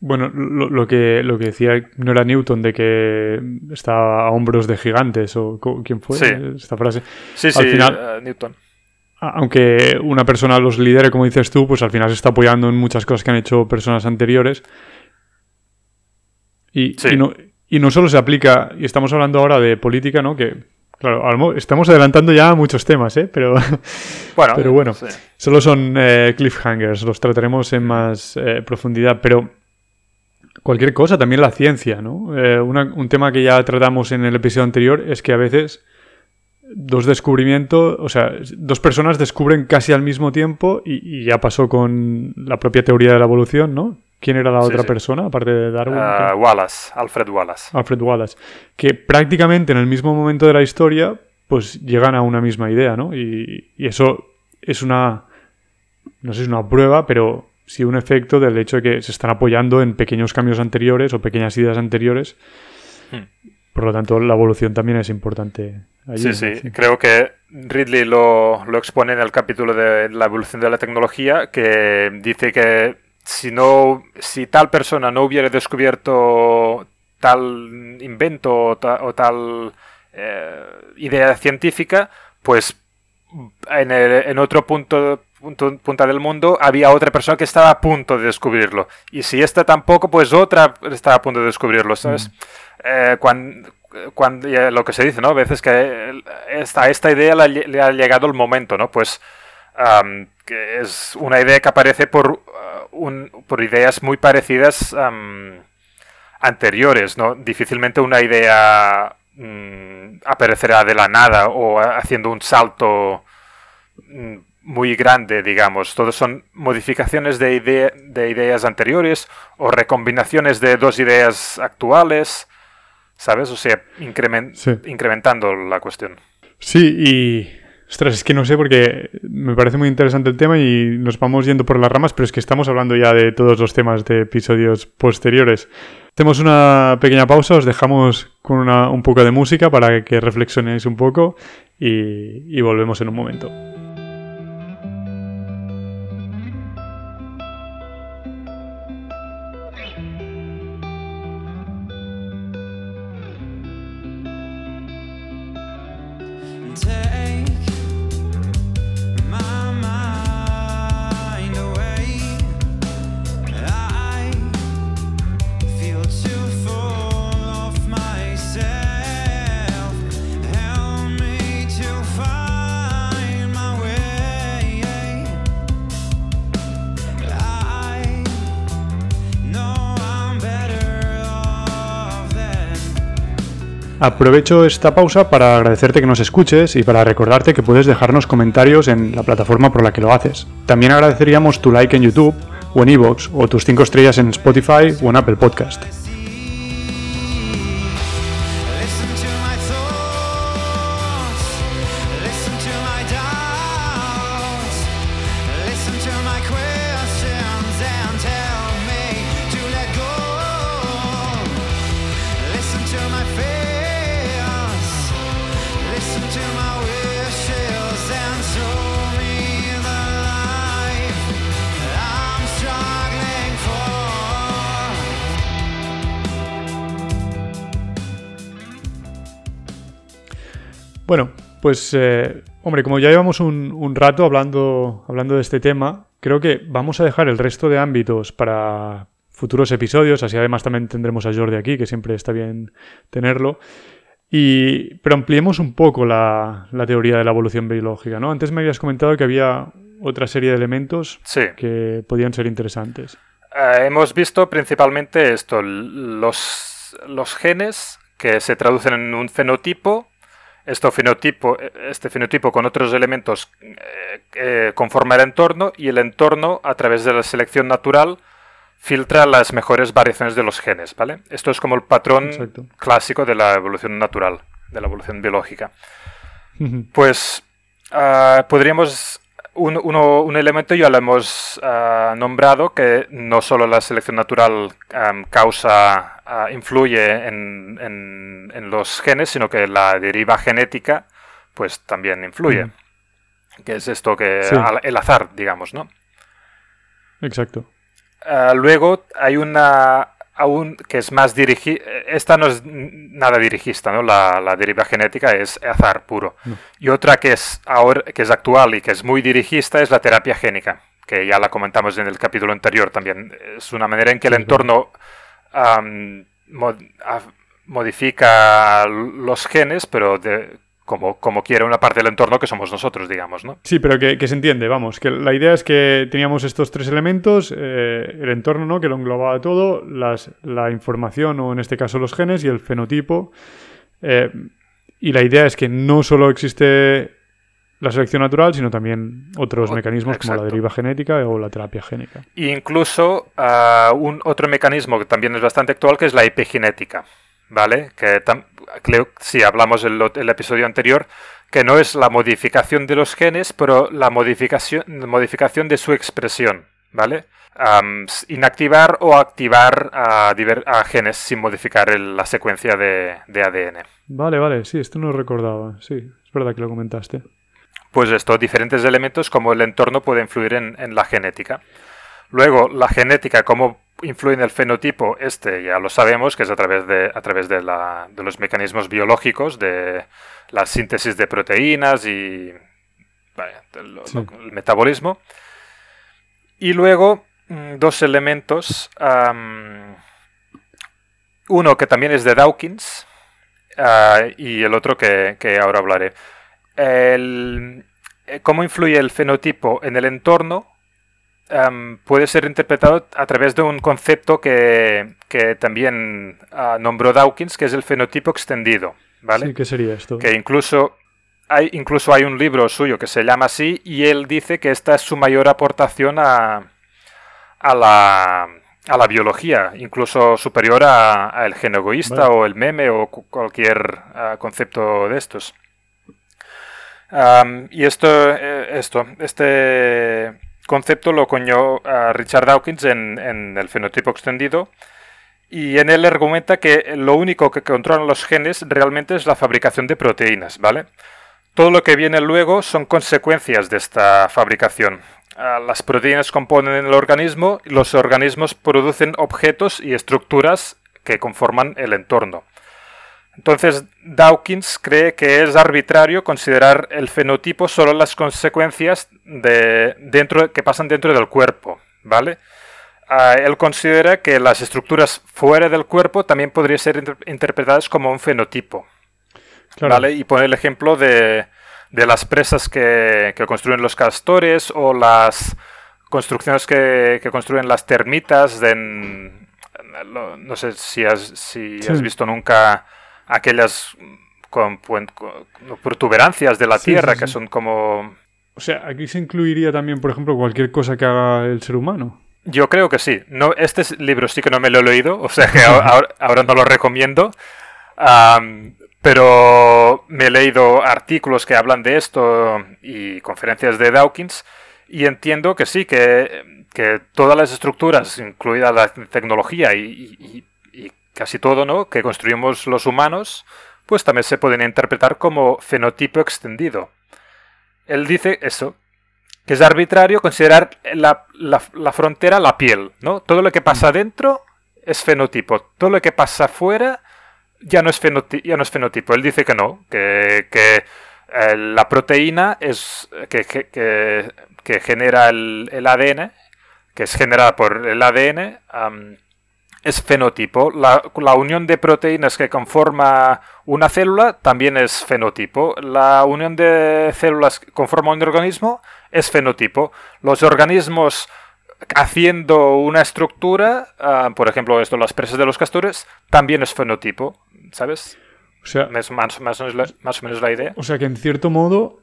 bueno, lo, que, lo que decía no era Newton de que está a hombros de gigantes o quién fue esta frase. Sí, sí, final, eh, Newton. Aunque una persona los lidere, como dices tú, pues al final se está apoyando en muchas cosas que han hecho personas anteriores. Y, no, y no solo se aplica, y estamos hablando ahora de política, ¿no? Que, claro, estamos adelantando ya muchos temas, ¿eh? Pero (laughs) bueno, pero bueno solo son eh, cliffhangers, los trataremos en más eh, profundidad. Pero cualquier cosa, también la ciencia, ¿no? Eh, un tema que ya tratamos en el episodio anterior es que a veces dos descubrimientos, o sea, dos personas descubren casi al mismo tiempo y, ya pasó con la propia teoría de la evolución, ¿no? ¿Quién era la otra persona, aparte de Darwin? Uh, Wallace, Alfred Wallace. Alfred Wallace. Que prácticamente en el mismo momento de la historia, pues llegan a una misma idea, ¿no? Y, y eso es una, no sé si es una prueba, pero sí un efecto del hecho de que se están apoyando en pequeños cambios anteriores o pequeñas ideas anteriores. Hmm. Por lo tanto, la evolución también es importante. sí, sí, creo que Ridley lo, lo, expone en el capítulo de la evolución de la tecnología, que dice que si, no, si tal persona no hubiera descubierto tal invento o, tal eh, idea científica, pues en, en otro punto, punto, punta del mundo había otra persona que estaba a punto de descubrirlo. Y si esta tampoco, pues otra estaba a punto de descubrirlo, ¿sabes? Mm. Eh, cuando, cuando, lo que se dice, ¿no? A veces que esta, esta idea le ha llegado el momento, ¿no? Pues que es una idea que aparece por, uh, un, por ideas muy parecidas anteriores, ¿no? Difícilmente una idea mm, aparecerá de la nada o haciendo un salto mm, muy grande, digamos. Todos son modificaciones de, de ideas anteriores o recombinaciones de dos ideas actuales, ¿sabes? O sea, incrementando la cuestión. Sí, y Ostras, es que no sé porque me parece muy interesante el tema y nos vamos yendo por las ramas, pero es que estamos hablando ya de todos los temas de episodios posteriores. Hacemos una pequeña pausa, os dejamos con un poco de música para que reflexionéis un poco y volvemos en un momento. Aprovecho esta pausa para agradecerte que nos escuches y para recordarte que puedes dejarnos comentarios en la plataforma por la que lo haces. También agradeceríamos tu like en YouTube o en iVoox o tus 5 estrellas en Spotify o en Apple Podcast. Pues eh, hombre, como ya llevamos un, rato hablando, hablando de este tema, creo que vamos a dejar el resto de ámbitos para futuros episodios, así además también tendremos a Jordi aquí, que siempre está bien tenerlo. Y, pero ampliemos un poco la, teoría de la evolución biológica, ¿no? Antes me habías comentado que había otra serie de elementos que podían ser interesantes. Eh, hemos visto principalmente esto, los, los genes que se traducen en un fenotipo fenotipo, este fenotipo con otros elementos eh, eh, conforma el entorno y el entorno, a través de la selección natural, filtra las mejores variaciones de los genes, ¿vale? Esto es como el patrón clásico de la evolución natural, de la evolución biológica. (laughs) Pues ah, podríamos un, elemento ya lo hemos ah, nombrado, que no solo la selección natural causa, ah, influye en, en, los genes, sino que la deriva genética pues también influye. Que es esto que el azar, digamos, ¿no? Exacto. Ah, luego hay una aún que es más dirigida, esta no es nada dirigista, ¿no? La, la deriva genética es azar puro. Y otra que es, ahora, que es actual y que es muy dirigista es la terapia génica, que ya la comentamos en el capítulo anterior también. Es una manera en que el entorno modifica los genes, pero de, como, como quiere una parte del entorno que somos nosotros, digamos, ¿no? Sí, pero que, se entiende, vamos, que la idea es que teníamos estos tres elementos, eh, el entorno, ¿no? Que lo englobaba todo, las, la información, o en este caso los genes, y el fenotipo. Eh, y la idea es que no solo existe la selección natural, sino también otros mecanismos como la deriva genética o la terapia génica. incluso uh, un otro mecanismo que también es bastante actual, que es la epigenética. ¿Vale? Que creo, si hablamos en el, episodio anterior, que no es la modificación de los genes, pero la modificación, modificación de su expresión, ¿vale? inactivar o activar a, genes sin modificar la secuencia de, ADN. Vale, vale, sí, esto no lo recordaba. Sí, es verdad que lo comentaste. Pues esto, diferentes elementos como el entorno puede influir en, la genética. Luego, la genética, cómo influye en el fenotipo, este ya lo sabemos, que es a través de, a través de, los mecanismos biológicos, de la síntesis de proteínas y el metabolismo. Y luego, Mm, dos elementos. uno que también es de Dawkins ah, y el otro que, ahora hablaré. El, eh, cómo influye el fenotipo en el entorno puede ser interpretado a través de un concepto que, también ah, nombró Dawkins, que es el fenotipo extendido. ¿vale? ¿qué sería esto? Que incluso hay, incluso hay un libro suyo que se llama así y él dice que esta es su mayor aportación a, a la, a la biología, incluso superior al gen egoísta o el meme o cualquier ah, concepto de estos. y esto, eh, esto, este concepto lo coñó Richard Dawkins en, en, el fenotipo extendido y en él argumenta que lo único que controlan los genes realmente es la fabricación de proteínas, ¿vale? Todo lo que viene luego son consecuencias de esta fabricación. Ah, las proteínas componen el organismo y los organismos producen objetos y estructuras que conforman el entorno. Entonces, Dawkins cree que es arbitrario considerar el fenotipo solo las consecuencias de dentro, que pasan dentro del cuerpo, ¿vale? Ah, él considera que las estructuras fuera del cuerpo también podrían ser interpretadas como un fenotipo, ¿vale? Y pone el ejemplo de, de las presas que, construyen los castores o las construcciones que, construyen las termitas. No sé si has, si has visto nunca aquellas con, protuberancias de la tierra que son como... O sea, aquí se incluiría también, por ejemplo, cualquier cosa que haga el ser humano. Yo creo que sí. No, este libro sí que no me lo he leído, o sea que ahora, (laughs) no lo recomiendo. Pero me he leído artículos que hablan de esto y conferencias de Dawkins y entiendo que sí, que, todas las estructuras, incluida la tecnología y, casi todo, ¿no? Que construimos los humanos, pues también se pueden interpretar como fenotipo extendido. Él dice eso, que es arbitrario considerar la, la, frontera la piel, ¿no? Todo lo que pasa mm. dentro es fenotipo, todo lo que pasa afuera ya no es, fenotipo, ya no es fenotipo. Él dice que no, que, eh, la proteína es que, que, genera el, ADN, que es generada por el ADN, es fenotipo. La, la, unión de proteínas que conforma una célula también es fenotipo. La unión de células que conforma un organismo es fenotipo. Los organismos haciendo una estructura, ah, por ejemplo, esto, las presas de los castores, también es fenotipo. ¿sabes? O sea, es más, más, o menos la idea. O sea que en cierto modo,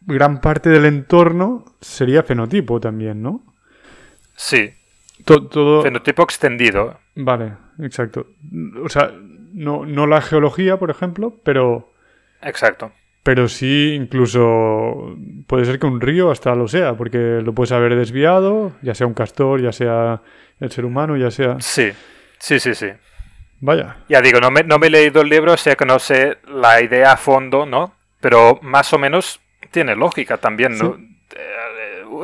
gran parte del entorno sería fenotipo también, ¿no? Sí. Todo... Fenotipo extendido. Vale, exacto. O sea, no, no la geología, por ejemplo, pero... Exacto. Pero sí, incluso puede ser que un río hasta lo sea, porque lo puedes haber desviado, ya sea un castor, ya sea el ser humano, ya sea... Sí, sí, sí, sí. Vaya. Ya digo, no me, no me he leído el libro, o sea que no sé la idea a fondo, ¿no? Pero más o menos tiene lógica también, ¿no?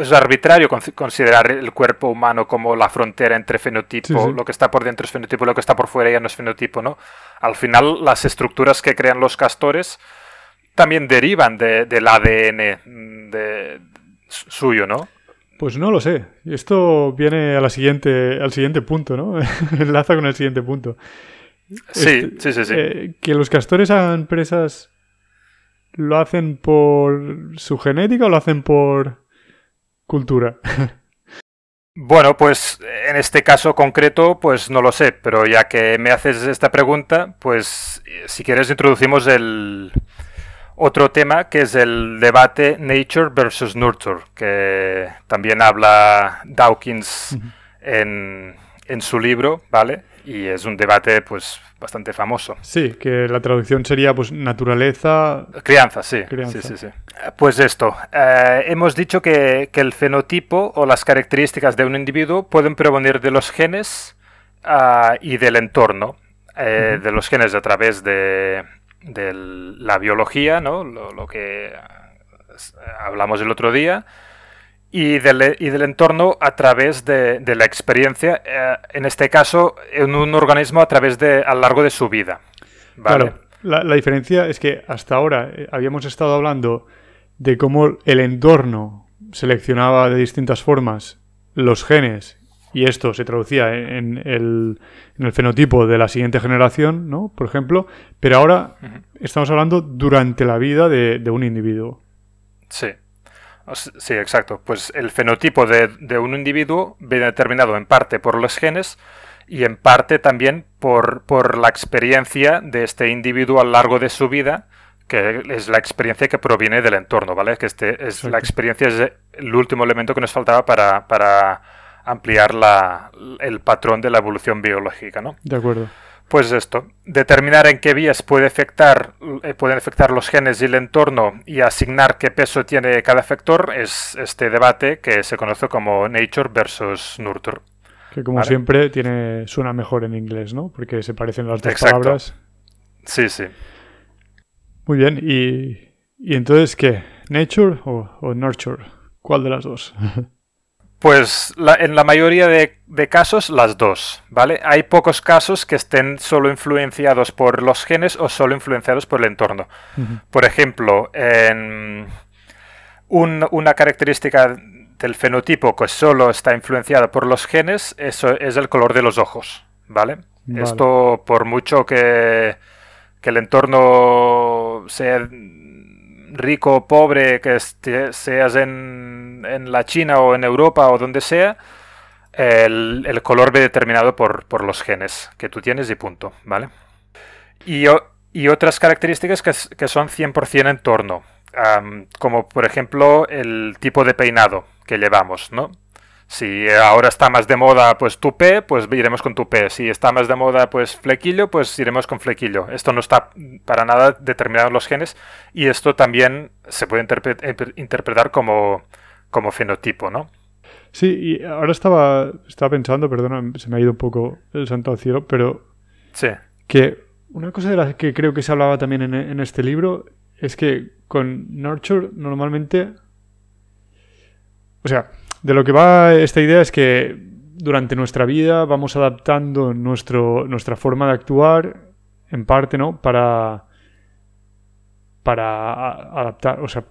Es arbitrario considerar el cuerpo humano como la frontera entre fenotipo, lo que está por dentro es fenotipo, lo que está por fuera ya no es fenotipo, ¿no? Al final, las estructuras que crean los castores también derivan del ADN de, suyo, ¿no? Pues no lo sé. Esto viene a la siguiente, al siguiente punto, ¿no? (laughs) Enlaza con el siguiente punto. Sí, sí, sí, sí. Eh, que los castores hagan presas, ¿lo hacen por su genética o lo hacen por cultura? Bueno, pues en este caso concreto, pues no lo sé, pero ya que me haces esta pregunta, pues si quieres introducimos el, otro tema que es el debate Nature versus Nurture, que también habla Dawkins en, su libro, ¿vale? Y es un debate pues bastante famoso. Sí, que la traducción sería pues naturaleza... Crianza, sí. Sí, sí, sí. Pues esto, eh, hemos dicho que, el fenotipo o las características de un individuo pueden provenir de los genes ah, y del entorno, eh, de los genes a través de, la biología, ¿no? lo que hablamos el otro día, y del, y del entorno a través de, la experiencia, eh, en este caso en un organismo a través de a lo largo de su vida. Claro, la, diferencia es que hasta ahora eh, habíamos estado hablando de cómo el entorno seleccionaba de distintas formas los genes y esto se traducía en el, en el fenotipo de la siguiente generación, ¿no? Por ejemplo, pero ahora estamos hablando durante la vida de, de un individuo. Sí. Sí, exacto. Pues el fenotipo de, un individuo viene determinado en parte por los genes y en parte también por, por, la experiencia de este individuo a lo largo de su vida, que es la experiencia que proviene del entorno, ¿vale? Que este es la experiencia es el último elemento que nos faltaba para, para ampliar la, el patrón de la evolución biológica, ¿no? De acuerdo. Pues esto, determinar en qué vías puede afectar, eh, pueden afectar los genes y el entorno y asignar qué peso tiene cada factor es este debate que se conoce como Nature versus Nurture. Que como siempre tiene, suena mejor en inglés, ¿no? Porque se parecen las dos palabras. Sí, sí. Muy bien, ¿y, entonces qué? ¿Nature o, o Nurture? ¿Cuál de las dos? (laughs) Pues en la mayoría de, casos las dos, ¿vale? Hay pocos casos que estén solo influenciados por los genes o solo influenciados por el entorno. Por ejemplo, en una característica del fenotipo que solo está influenciada por los genes eso es el color de los ojos, ¿vale? Esto por mucho que, que el entorno sea rico o pobre, que seas en, en, la China o en Europa o donde sea, el, el color ve determinado por, por, los genes que tú tienes y punto, ¿vale? Y, y otras características que, que son 100% entorno, como por ejemplo el tipo de peinado que llevamos, ¿no? Si ahora está más de moda pues tupé, pues iremos con tupé. Si está más de moda pues flequillo, pues iremos con flequillo. Esto no está para nada determinado en los genes y esto también se puede interpretar como, como fenotipo, ¿no? Sí, y ahora estaba, estaba pensando, perdona, se me ha ido un poco el santo al cielo, pero sí. que una cosa de la que creo que se hablaba también en, en este libro es que con Nurture normalmente... O sea, de lo que va esta idea es que durante nuestra vida vamos adaptando nuestro, nuestra forma de actuar, en parte, ¿no? Para, para adaptar, o sea,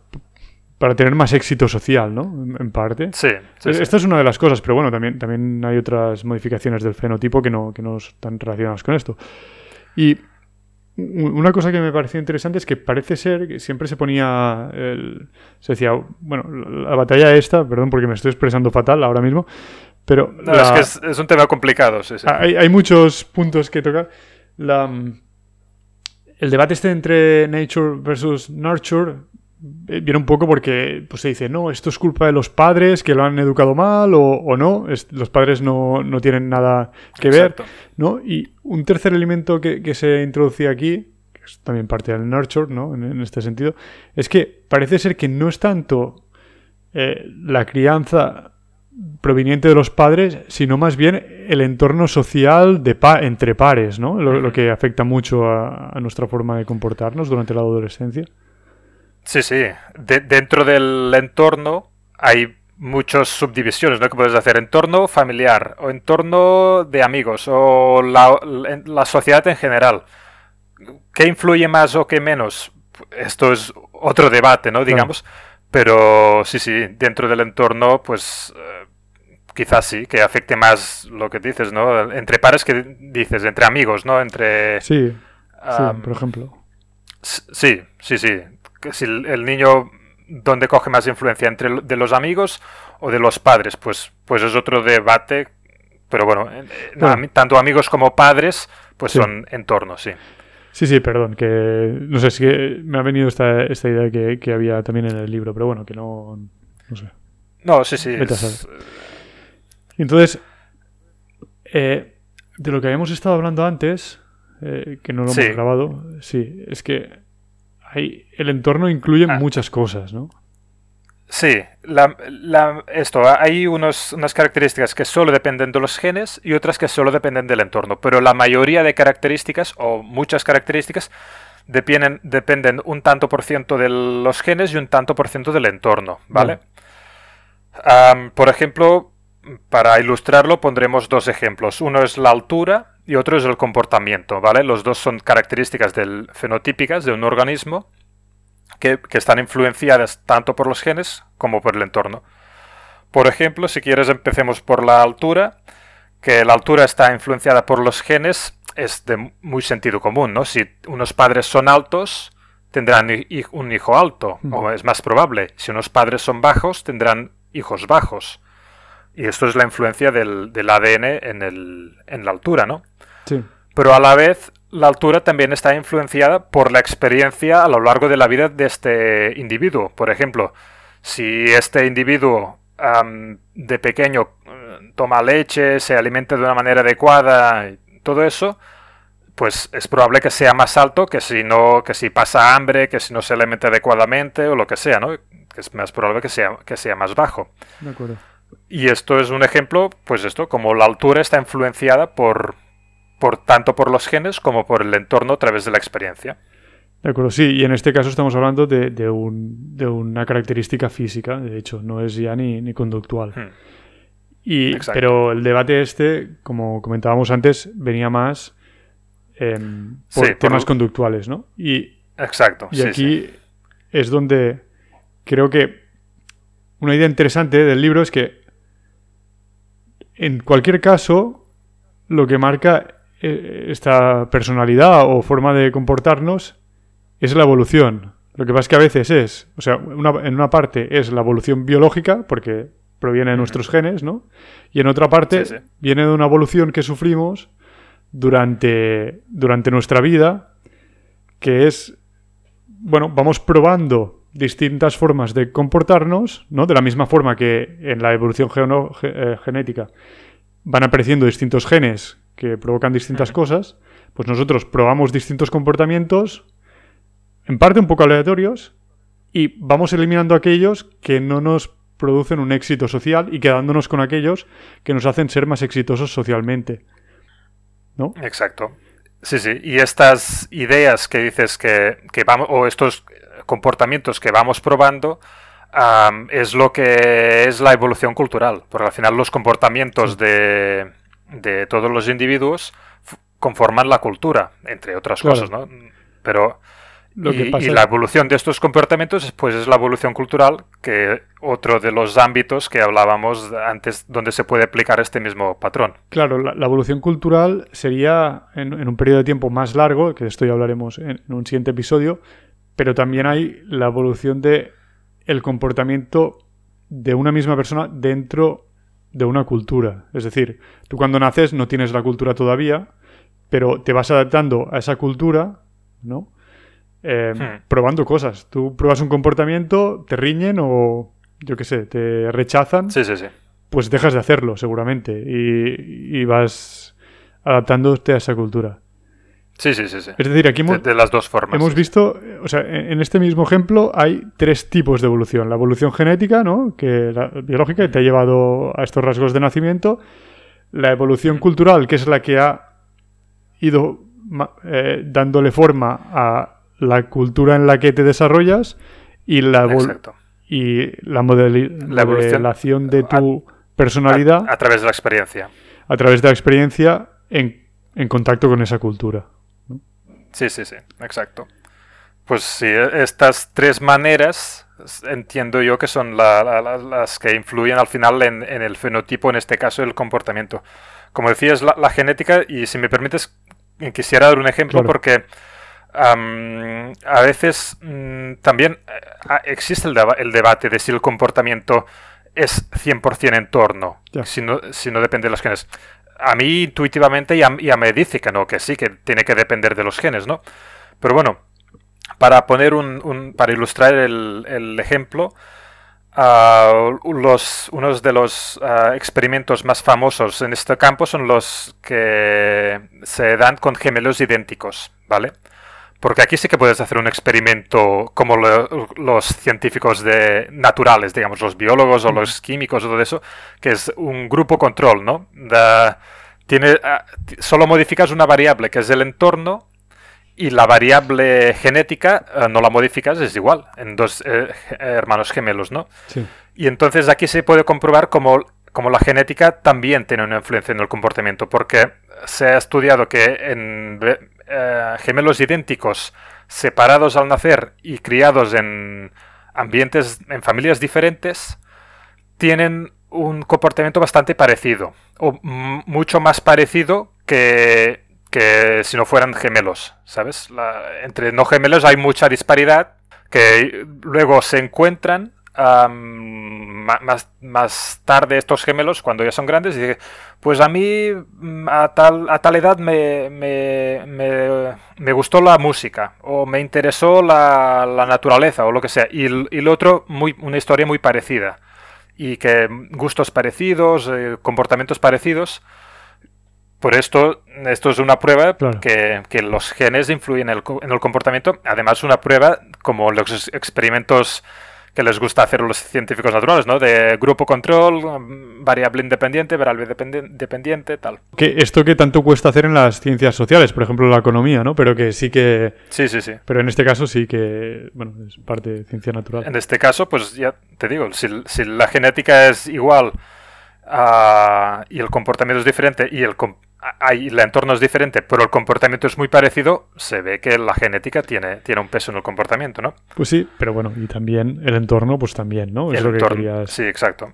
para tener más éxito social, ¿no? En parte. Sí, Esta es una de las cosas, pero bueno, también, también hay otras modificaciones del fenotipo que no, que no están relacionadas con esto. Y una cosa que me pareció interesante es que parece ser que siempre se ponía. El, se decía, bueno, la batalla esta, perdón porque me estoy expresando fatal ahora mismo, pero. es que es, un tema complicado, sí, sí. Hay, hay, muchos puntos que tocar. La, el debate este entre nature versus nurture viene un poco porque pues, se dice, no, esto es culpa de los padres que lo han educado mal o, no, los padres no, tienen nada que ver, ¿no? Y un tercer elemento que, se introducía aquí, que es también parte del nurture, ¿no? En, este sentido, es que parece ser que no es tanto eh, la crianza proveniente de los padres, sino más bien el entorno social de entre pares, ¿no? Lo, que afecta mucho a nuestra forma de comportarnos durante la adolescencia. Sí, sí. dentro del entorno hay muchas subdivisiones, ¿no? Que puedes hacer entorno familiar o entorno de amigos o la, sociedad en general. ¿Qué influye más o qué menos? Esto es otro debate, ¿no? Digamos. Pero sí, sí, dentro del entorno, pues eh, quizás sí, que afecte más lo que dices, ¿no? Entre pares que dices, entre amigos, ¿no? Entre... Sí, sí por ejemplo. Sí, sí, sí que si el, niño dónde coge más influencia entre de los amigos o de los padres pues pues es otro debate pero bueno tanto amigos como padres pues son entornos sí. Sí sí perdón que no sé si me ha venido esta, esta idea que, que, había también en el libro pero bueno que no no sé. No sí sí entonces eh, de lo que habíamos estado hablando antes, eh, que no lo hemos grabado, sí, es que hay, el entorno incluye ah. muchas cosas, ¿no? Sí, esto, hay unos, unas características que solo dependen de los genes y otras que solo dependen del entorno, pero la mayoría de características o muchas características dependen, dependen un tanto por ciento de los genes y un tanto por ciento del entorno, ¿vale? por ejemplo, para ilustrarlo pondremos dos ejemplos. Uno es la altura y otro es el comportamiento, ¿vale? Los dos son características del, fenotípicas de un organismo que, están influenciadas tanto por los genes como por el entorno. Por ejemplo, si quieres empecemos por la altura, que la altura está influenciada por los genes es de muy sentido común, ¿no? Si unos padres son altos, tendrán un hijo alto, o es más probable. Si unos padres son bajos, tendrán hijos bajos. Y esto es la influencia del, ADN en, el, en, la altura, ¿no? Sí. Pero a la vez, la altura también está influenciada por la experiencia a lo largo de la vida de este individuo. Por ejemplo, si este individuo de pequeño eh, toma leche, se alimenta de una manera adecuada, todo eso, pues es probable que sea más alto que si no, que si pasa hambre, que si no se alimenta adecuadamente o lo que sea, ¿no? Que es más probable que sea, que sea más bajo. De acuerdo. Y esto es un ejemplo, pues esto, como la altura está influenciada por, por tanto por los genes como por el entorno a través de la experiencia. De acuerdo, sí, y en este caso estamos hablando de, de, un, de una característica física, de hecho, no es ya ni, ni conductual. Hmm. Y, pero el debate este, como comentábamos antes, venía más em, por temas conductuales, ¿no? Y, Exacto. Y aquí es donde creo que una idea interesante del libro es que en cualquier caso lo que marca eh, esta personalidad o forma de comportarnos es la evolución. Lo que pasa es que a veces es, o sea, en una parte es la evolución biológica, porque proviene de nuestros genes, ¿no? Y en otra parte viene de una evolución que sufrimos durante, durante nuestra vida, que es, bueno, vamos probando distintas formas de comportarnos, ¿no? De la misma forma que en la evolución eh, genética van apareciendo distintos genes que provocan distintas cosas, pues nosotros probamos distintos comportamientos, en parte un poco aleatorios, y vamos eliminando aquellos que no nos producen un éxito social y quedándonos con aquellos que nos hacen ser más exitosos socialmente. ¿No? Exacto. Sí, sí. Y estas ideas que dices que, vamos, o estos comportamientos que vamos probando, es lo que es la evolución cultural. Porque al final los comportamientos de, de todos los individuos conforman la cultura, entre otras cosas, ¿no? Pero y, la evolución de estos comportamientos pues es la evolución cultural, que otro de los ámbitos que hablábamos antes donde se puede aplicar este mismo patrón. Claro, la, evolución cultural sería en, un periodo de tiempo más largo, que de esto ya hablaremos en, un siguiente episodio, pero también hay la evolución de el comportamiento de una misma persona dentro de una cultura. Es decir, tú cuando naces no tienes la cultura todavía, pero te vas adaptando a esa cultura, ¿no? Eh, hmm. Probando cosas. Tú pruebas un comportamiento, te riñen o, yo qué sé, te rechazan. Sí, sí, sí. Pues dejas de hacerlo, seguramente. Y, y vas adaptándote a esa cultura. Sí, sí, sí, sí. Es decir, aquí hemos, de, las dos formas. Hemos visto, o sea, en este mismo ejemplo hay tres tipos de evolución. La evolución genética, ¿no? Que la biológica que te ha llevado a estos rasgos de nacimiento. La evolución cultural, que es la que ha ido eh, dándole forma a la cultura en la que te desarrollas y la, y la, modelación de tu personalidad. A, través de la experiencia. A través de la experiencia en, en contacto con esa cultura. Sí, sí, sí, exacto. Pues sí, e, estas tres maneras entiendo yo que son las que influyen al final en, el fenotipo, en este caso el comportamiento. Como decías, la, la genética, y si me permites, quisiera dar un ejemplo porque a veces mm, también eh, existe el, el, debate de si el comportamiento es 100% entorno, si no, si no depende de los genes a mí intuitivamente ya, me dice que no, que sí, que tiene que depender de los genes, ¿no? Pero bueno, para poner un, para ilustrar el, ejemplo, Ah, los, unos de los ah, experimentos más famosos en este campo son los que se dan con gemelos idénticos, ¿vale? Porque aquí sí que puedes hacer un experimento como los científicos de naturales, digamos, los biólogos o los químicos o todo eso, que es un grupo control, ¿no? tiene, ah, solo modificas una variable que es el entorno y la variable genética eh, no la modificas, es igual en dos eh, hermanos gemelos, ¿no? Sí. Y entonces aquí se puede comprobar cómo, la genética también tiene una influencia en el comportamiento, porque se ha estudiado que en eh, gemelos idénticos, separados al nacer y criados en ambientes, en familias diferentes, tienen un comportamiento bastante parecido, o mucho más parecido que que si no fueran gemelos, ¿sabes? entre no gemelos hay mucha disparidad que luego se encuentran más, más, tarde estos gemelos cuando ya son grandes y pues a mí mm, a tal, a tal edad me, me, me, gustó la música o me interesó la, la naturaleza o lo que sea y, y el otro muy, una historia muy parecida y que gustos parecidos, eh, comportamientos parecidos. Por esto, esto es una prueba que, los genes influyen en el, comportamiento. Además, una prueba como los experimentos que les gusta hacer los científicos naturales, ¿no? De grupo control, variable independiente, variable dependiente, tal. Que esto que tanto cuesta hacer en las ciencias sociales, por ejemplo, la economía, ¿no? Pero que sí que... Sí, sí, sí. Pero en este caso sí que, bueno, es parte de ciencia natural. En este caso, pues ya te digo, si, si la genética es igual uh, y el comportamiento es diferente y el el entorno es diferente, pero el comportamiento es muy parecido, se ve que la genética tiene, tiene un peso en el comportamiento, ¿no? Pues sí, pero bueno, y también el entorno, pues también, ¿no? Es lo que Sí, exacto.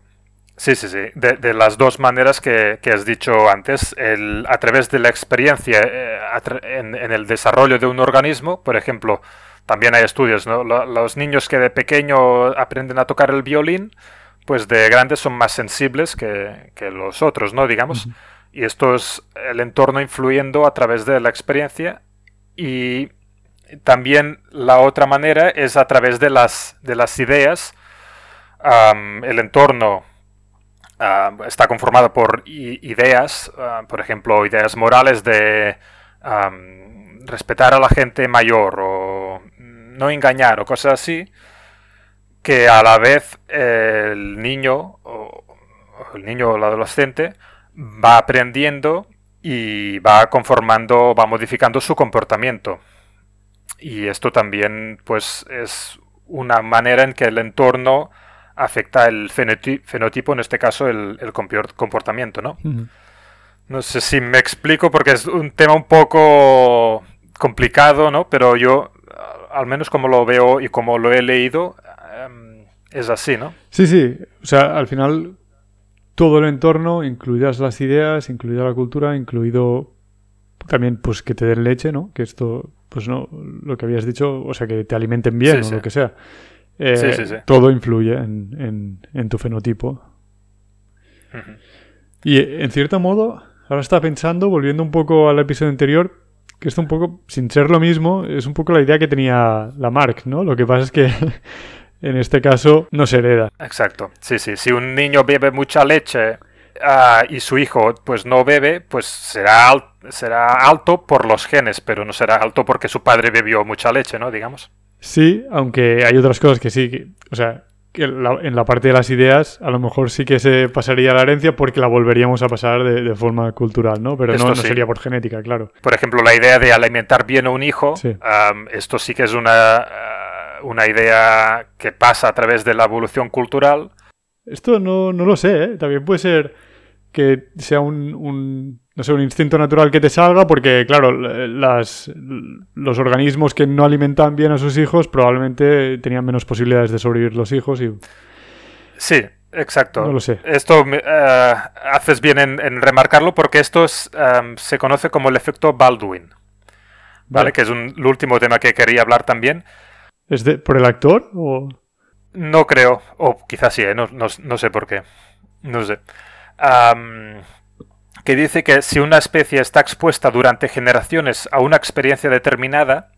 Sí, sí, sí. De, las dos maneras que, has dicho antes, el, a través de la experiencia eh, en, el desarrollo de un organismo, por ejemplo, también hay estudios, ¿no? Los niños que de pequeño aprenden a tocar el violín, pues de grandes son más sensibles que, los otros, ¿no? Digamos. Y esto es el entorno influyendo a través de la experiencia. Y también la otra manera es a través de las, de las ideas. el entorno está conformado por ideas, por ejemplo, ideas morales de respetar a la gente mayor o no engañar o cosas así, que a la vez el niño o el niño o el adolescente va aprendiendo y va conformando, va modificando su comportamiento. Y esto también, pues, es una manera en que el entorno afecta el fenotipo, en este caso el, comportamiento, ¿no? No sé si me explico porque es un tema un poco complicado, ¿no? Pero yo, al menos como lo veo y como lo he leído, em, es así, ¿no? Sí, sí. O sea, al final todo el entorno, incluidas las ideas, incluida la cultura, incluido también pues que te den leche, ¿no? Que esto, pues no, lo que habías dicho, o sea, que te alimenten bien o lo que sea. Eh, todo influye en, en, tu fenotipo. Y en cierto modo, ahora está pensando, volviendo un poco al episodio anterior, que esto un poco, sin ser lo mismo, es un poco la idea que tenía la Mark, ¿no? Lo que pasa es que (laughs) en este caso no se hereda. Exacto, sí, sí. Si un niño bebe mucha leche ah, y su hijo pues no bebe, pues será, será alto por los genes, pero no será alto porque su padre bebió mucha leche, ¿no? Digamos. Sí, aunque hay otras cosas que sí, o sea, que en la parte de las ideas a lo mejor sí que se pasaría la herencia porque la volveríamos a pasar de, forma cultural, ¿no? Pero no, sería por genética, claro. Por ejemplo, la idea de alimentar bien a un hijo, esto sí que es una una idea que pasa a través de la evolución cultural. Esto no, lo sé, ¿eh? también puede ser que sea un, no sé, un instinto natural que te salga, porque claro, las, los organismos que no alimentan bien a sus hijos probablemente tenían menos posibilidades de sobrevivir los hijos y... Sí, exacto. No lo sé. Esto eh, haces bien en, remarcarlo porque esto eh, se conoce como el efecto Baldwin, ¿vale? Que es un, el último tema que quería hablar también. ¿Es de, por el actor o...? No creo, o quizás sí, ¿eh? no, sé por qué. No sé. que dice que si una especie está expuesta durante generaciones a una experiencia determinada,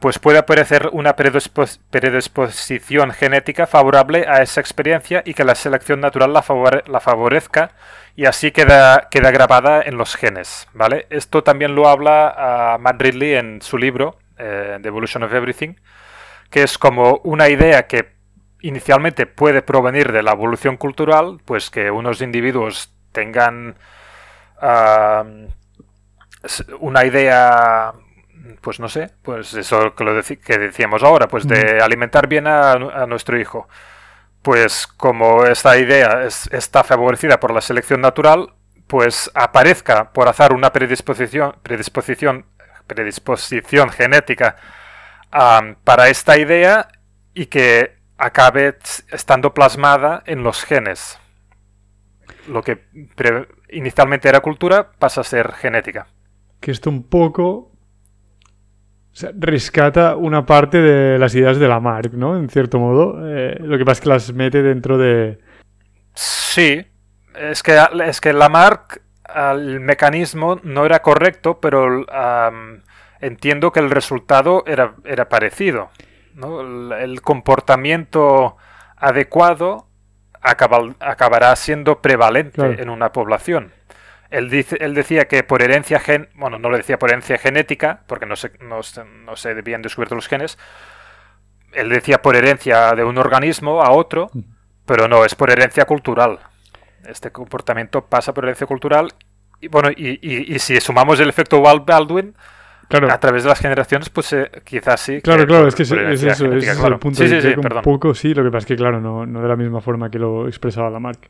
pues puede aparecer una predisposición genética favorable a esa experiencia y que la selección natural la, favorezca y así queda, queda grabada en los genes. ¿vale? Esto también lo habla Matt Ridley en su libro, eh, The Evolution of Everything, que es como una idea que inicialmente puede provenir de la evolución cultural, pues que unos individuos tengan una idea pues no sé, pues eso que, lo que decíamos ahora, pues de alimentar bien a, nuestro hijo. Pues como esta idea está favorecida por la selección natural, pues aparezca por azar una predisposición, predisposición, predisposición genética para esta idea y que acabe estando plasmada en los genes. Lo que inicialmente era cultura pasa a ser genética. Que esto un poco rescata una parte de las ideas de Lamarck, ¿no? En cierto modo. Eh, lo que pasa es que las mete dentro de. Sí. Es que, es que Lamarck, el mecanismo no era correcto, pero entiendo que el resultado era, era parecido. El, comportamiento adecuado acabará siendo prevalente en una población. Él, dice, él decía que por herencia gen, bueno, no lo decía por herencia genética, porque no se, no, no se habían descubierto los genes. Él decía por herencia de un organismo a otro, pero no, es por herencia cultural. Este comportamiento pasa por herencia cultural. Y bueno, y, y, si sumamos el efecto Baldwin, Claro. a través de las generaciones, pues eh, quizás sí. Claro, claro, es que es, eso, es el punto. Sí, sí, sí, un poco sí, lo que pasa es que, claro, no, no de la misma forma que lo expresaba Lamarck.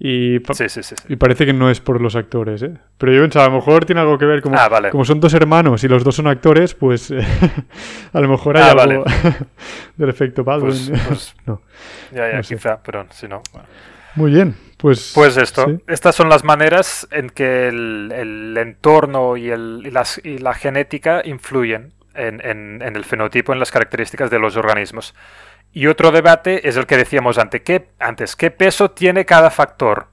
Y, y parece que no es por los actores, ¿eh? Pero yo pensaba, a lo mejor tiene algo que ver, como, ah, como son dos hermanos y los dos son actores, pues (laughs) a lo mejor hay ah, algo (laughs) del efecto Baldwin. Pues, pues (laughs) no, ya, ya, quizá, pero si no. Muy bien, pues... Pues esto, estas son las maneras en que el, entorno y, el, y, las, y, la genética influyen en, en, en el fenotipo, en las características de los organismos. Y otro debate es el que decíamos antes, ¿qué, antes, ¿qué peso tiene cada factor?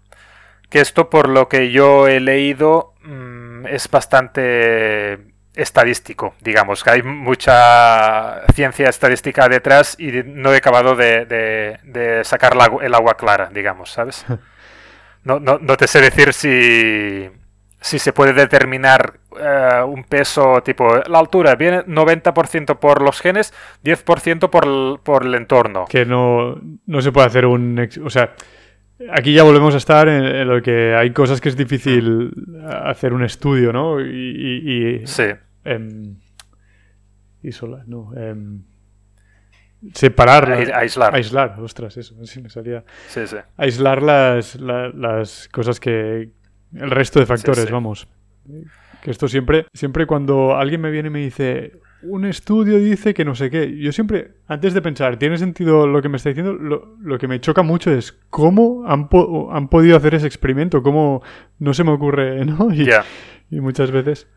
Que esto, por lo que yo he leído, mm, es bastante estadístico, digamos, que hay mucha ciencia estadística detrás y no he acabado de, sacar el agua clara, digamos, ¿sabes? (laughs) No, no, no te sé decir si, si se puede determinar eh, un peso tipo la altura viene 90% por los genes 10% por el, por el entorno. Que no, no se puede hacer un o sea aquí ya volvemos a estar en, lo que hay cosas que es difícil hacer un estudio no y, y, sí em, no em, separar aislar aislar ostras eso sí me salía sí, sí. aislar las, las cosas que el resto de factores, vamos. Que esto siempre, siempre cuando alguien me viene y me dice, un estudio dice que no sé qué, yo siempre, antes de pensar, ¿tiene sentido lo que me está diciendo? Lo, que me choca mucho es cómo han, han, podido hacer ese experimento, cómo no se me ocurre, (laughs) ¿no? Y, y muchas veces...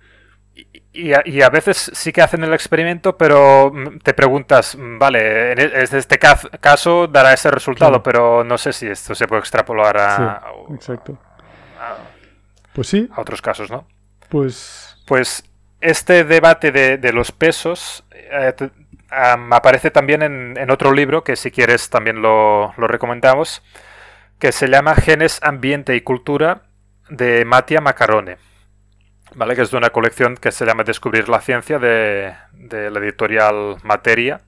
Y a, y a, veces sí que hacen el experimento, pero te preguntas, vale, en e, este caso dará ese resultado, pero no sé si esto se puede extrapolar a... exacto. Pues sí. A otros casos, ¿no? Pues. Pues este debate de, los pesos eh, aparece también en, otro libro que si quieres también lo, recomendamos, que se llama Genes, Ambiente y Cultura de Mattia Macarone. ¿Vale? Que es de una colección que se llama Descubrir la Ciencia de, de la editorial Materia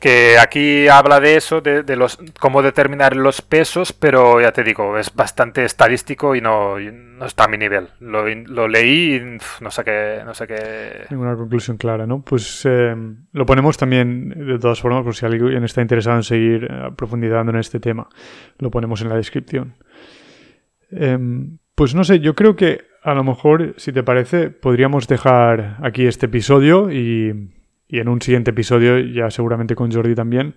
que aquí habla de eso, de, los cómo determinar los pesos, pero ya te digo, es bastante estadístico y no, no está a mi nivel. Lo, leí y no sé qué, no sé qué. Ninguna conclusión clara, ¿no? Pues eh, lo ponemos también de todas formas, por si alguien está interesado en seguir eh, profundizando en este tema, lo ponemos en la descripción. Em, pues no sé, yo creo que a lo mejor, si te parece, podríamos dejar aquí este episodio y y en un siguiente episodio, ya seguramente con Jordi también,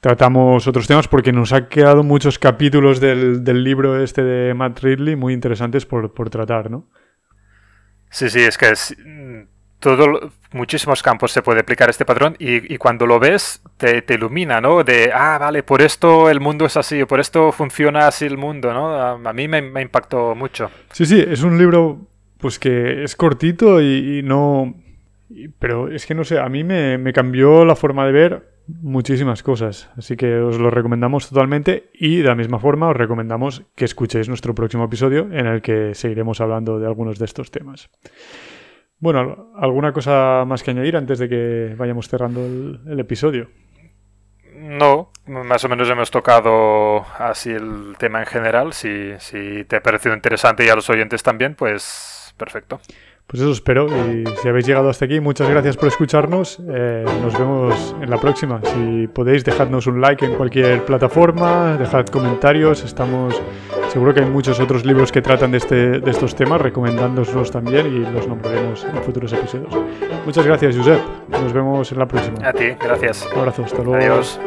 tratamos otros temas porque nos ha quedado muchos capítulos del, libro este de Matt Ridley muy interesantes por, tratar, ¿no? Sí, sí, es que es, todo, muchísimos campos se puede aplicar este patrón y, cuando lo ves te, te, ilumina, ¿no? De, ah, vale, por esto el mundo es así, por esto funciona así el mundo, ¿no? A, mí me, me, impactó mucho. Sí, sí, es un libro pues que es cortito y no pero es que no sé, a mí me, me cambió la forma de ver muchísimas cosas. Así que os lo recomendamos totalmente y de la misma forma os recomendamos que escuchéis nuestro próximo episodio en el que seguiremos hablando de algunos de estos temas. Bueno, ¿alguna cosa más que añadir antes de que vayamos cerrando el, episodio? No, más o menos hemos tocado así el tema en general. Si, si te ha parecido interesante y a los oyentes también, pues perfecto. Pues eso espero. Y si habéis llegado hasta aquí, muchas gracias por escucharnos. Eh, nos vemos en la próxima. Si podéis, dejadnos un like en cualquier plataforma, dejad comentarios. Estamos. Seguro que hay muchos otros libros que tratan de, este, de estos temas, recomendándolos también y los nombraremos en futuros episodios. Muchas gracias, Josep. Nos vemos en la próxima. A ti, gracias. Un abrazo, hasta luego. Adiós.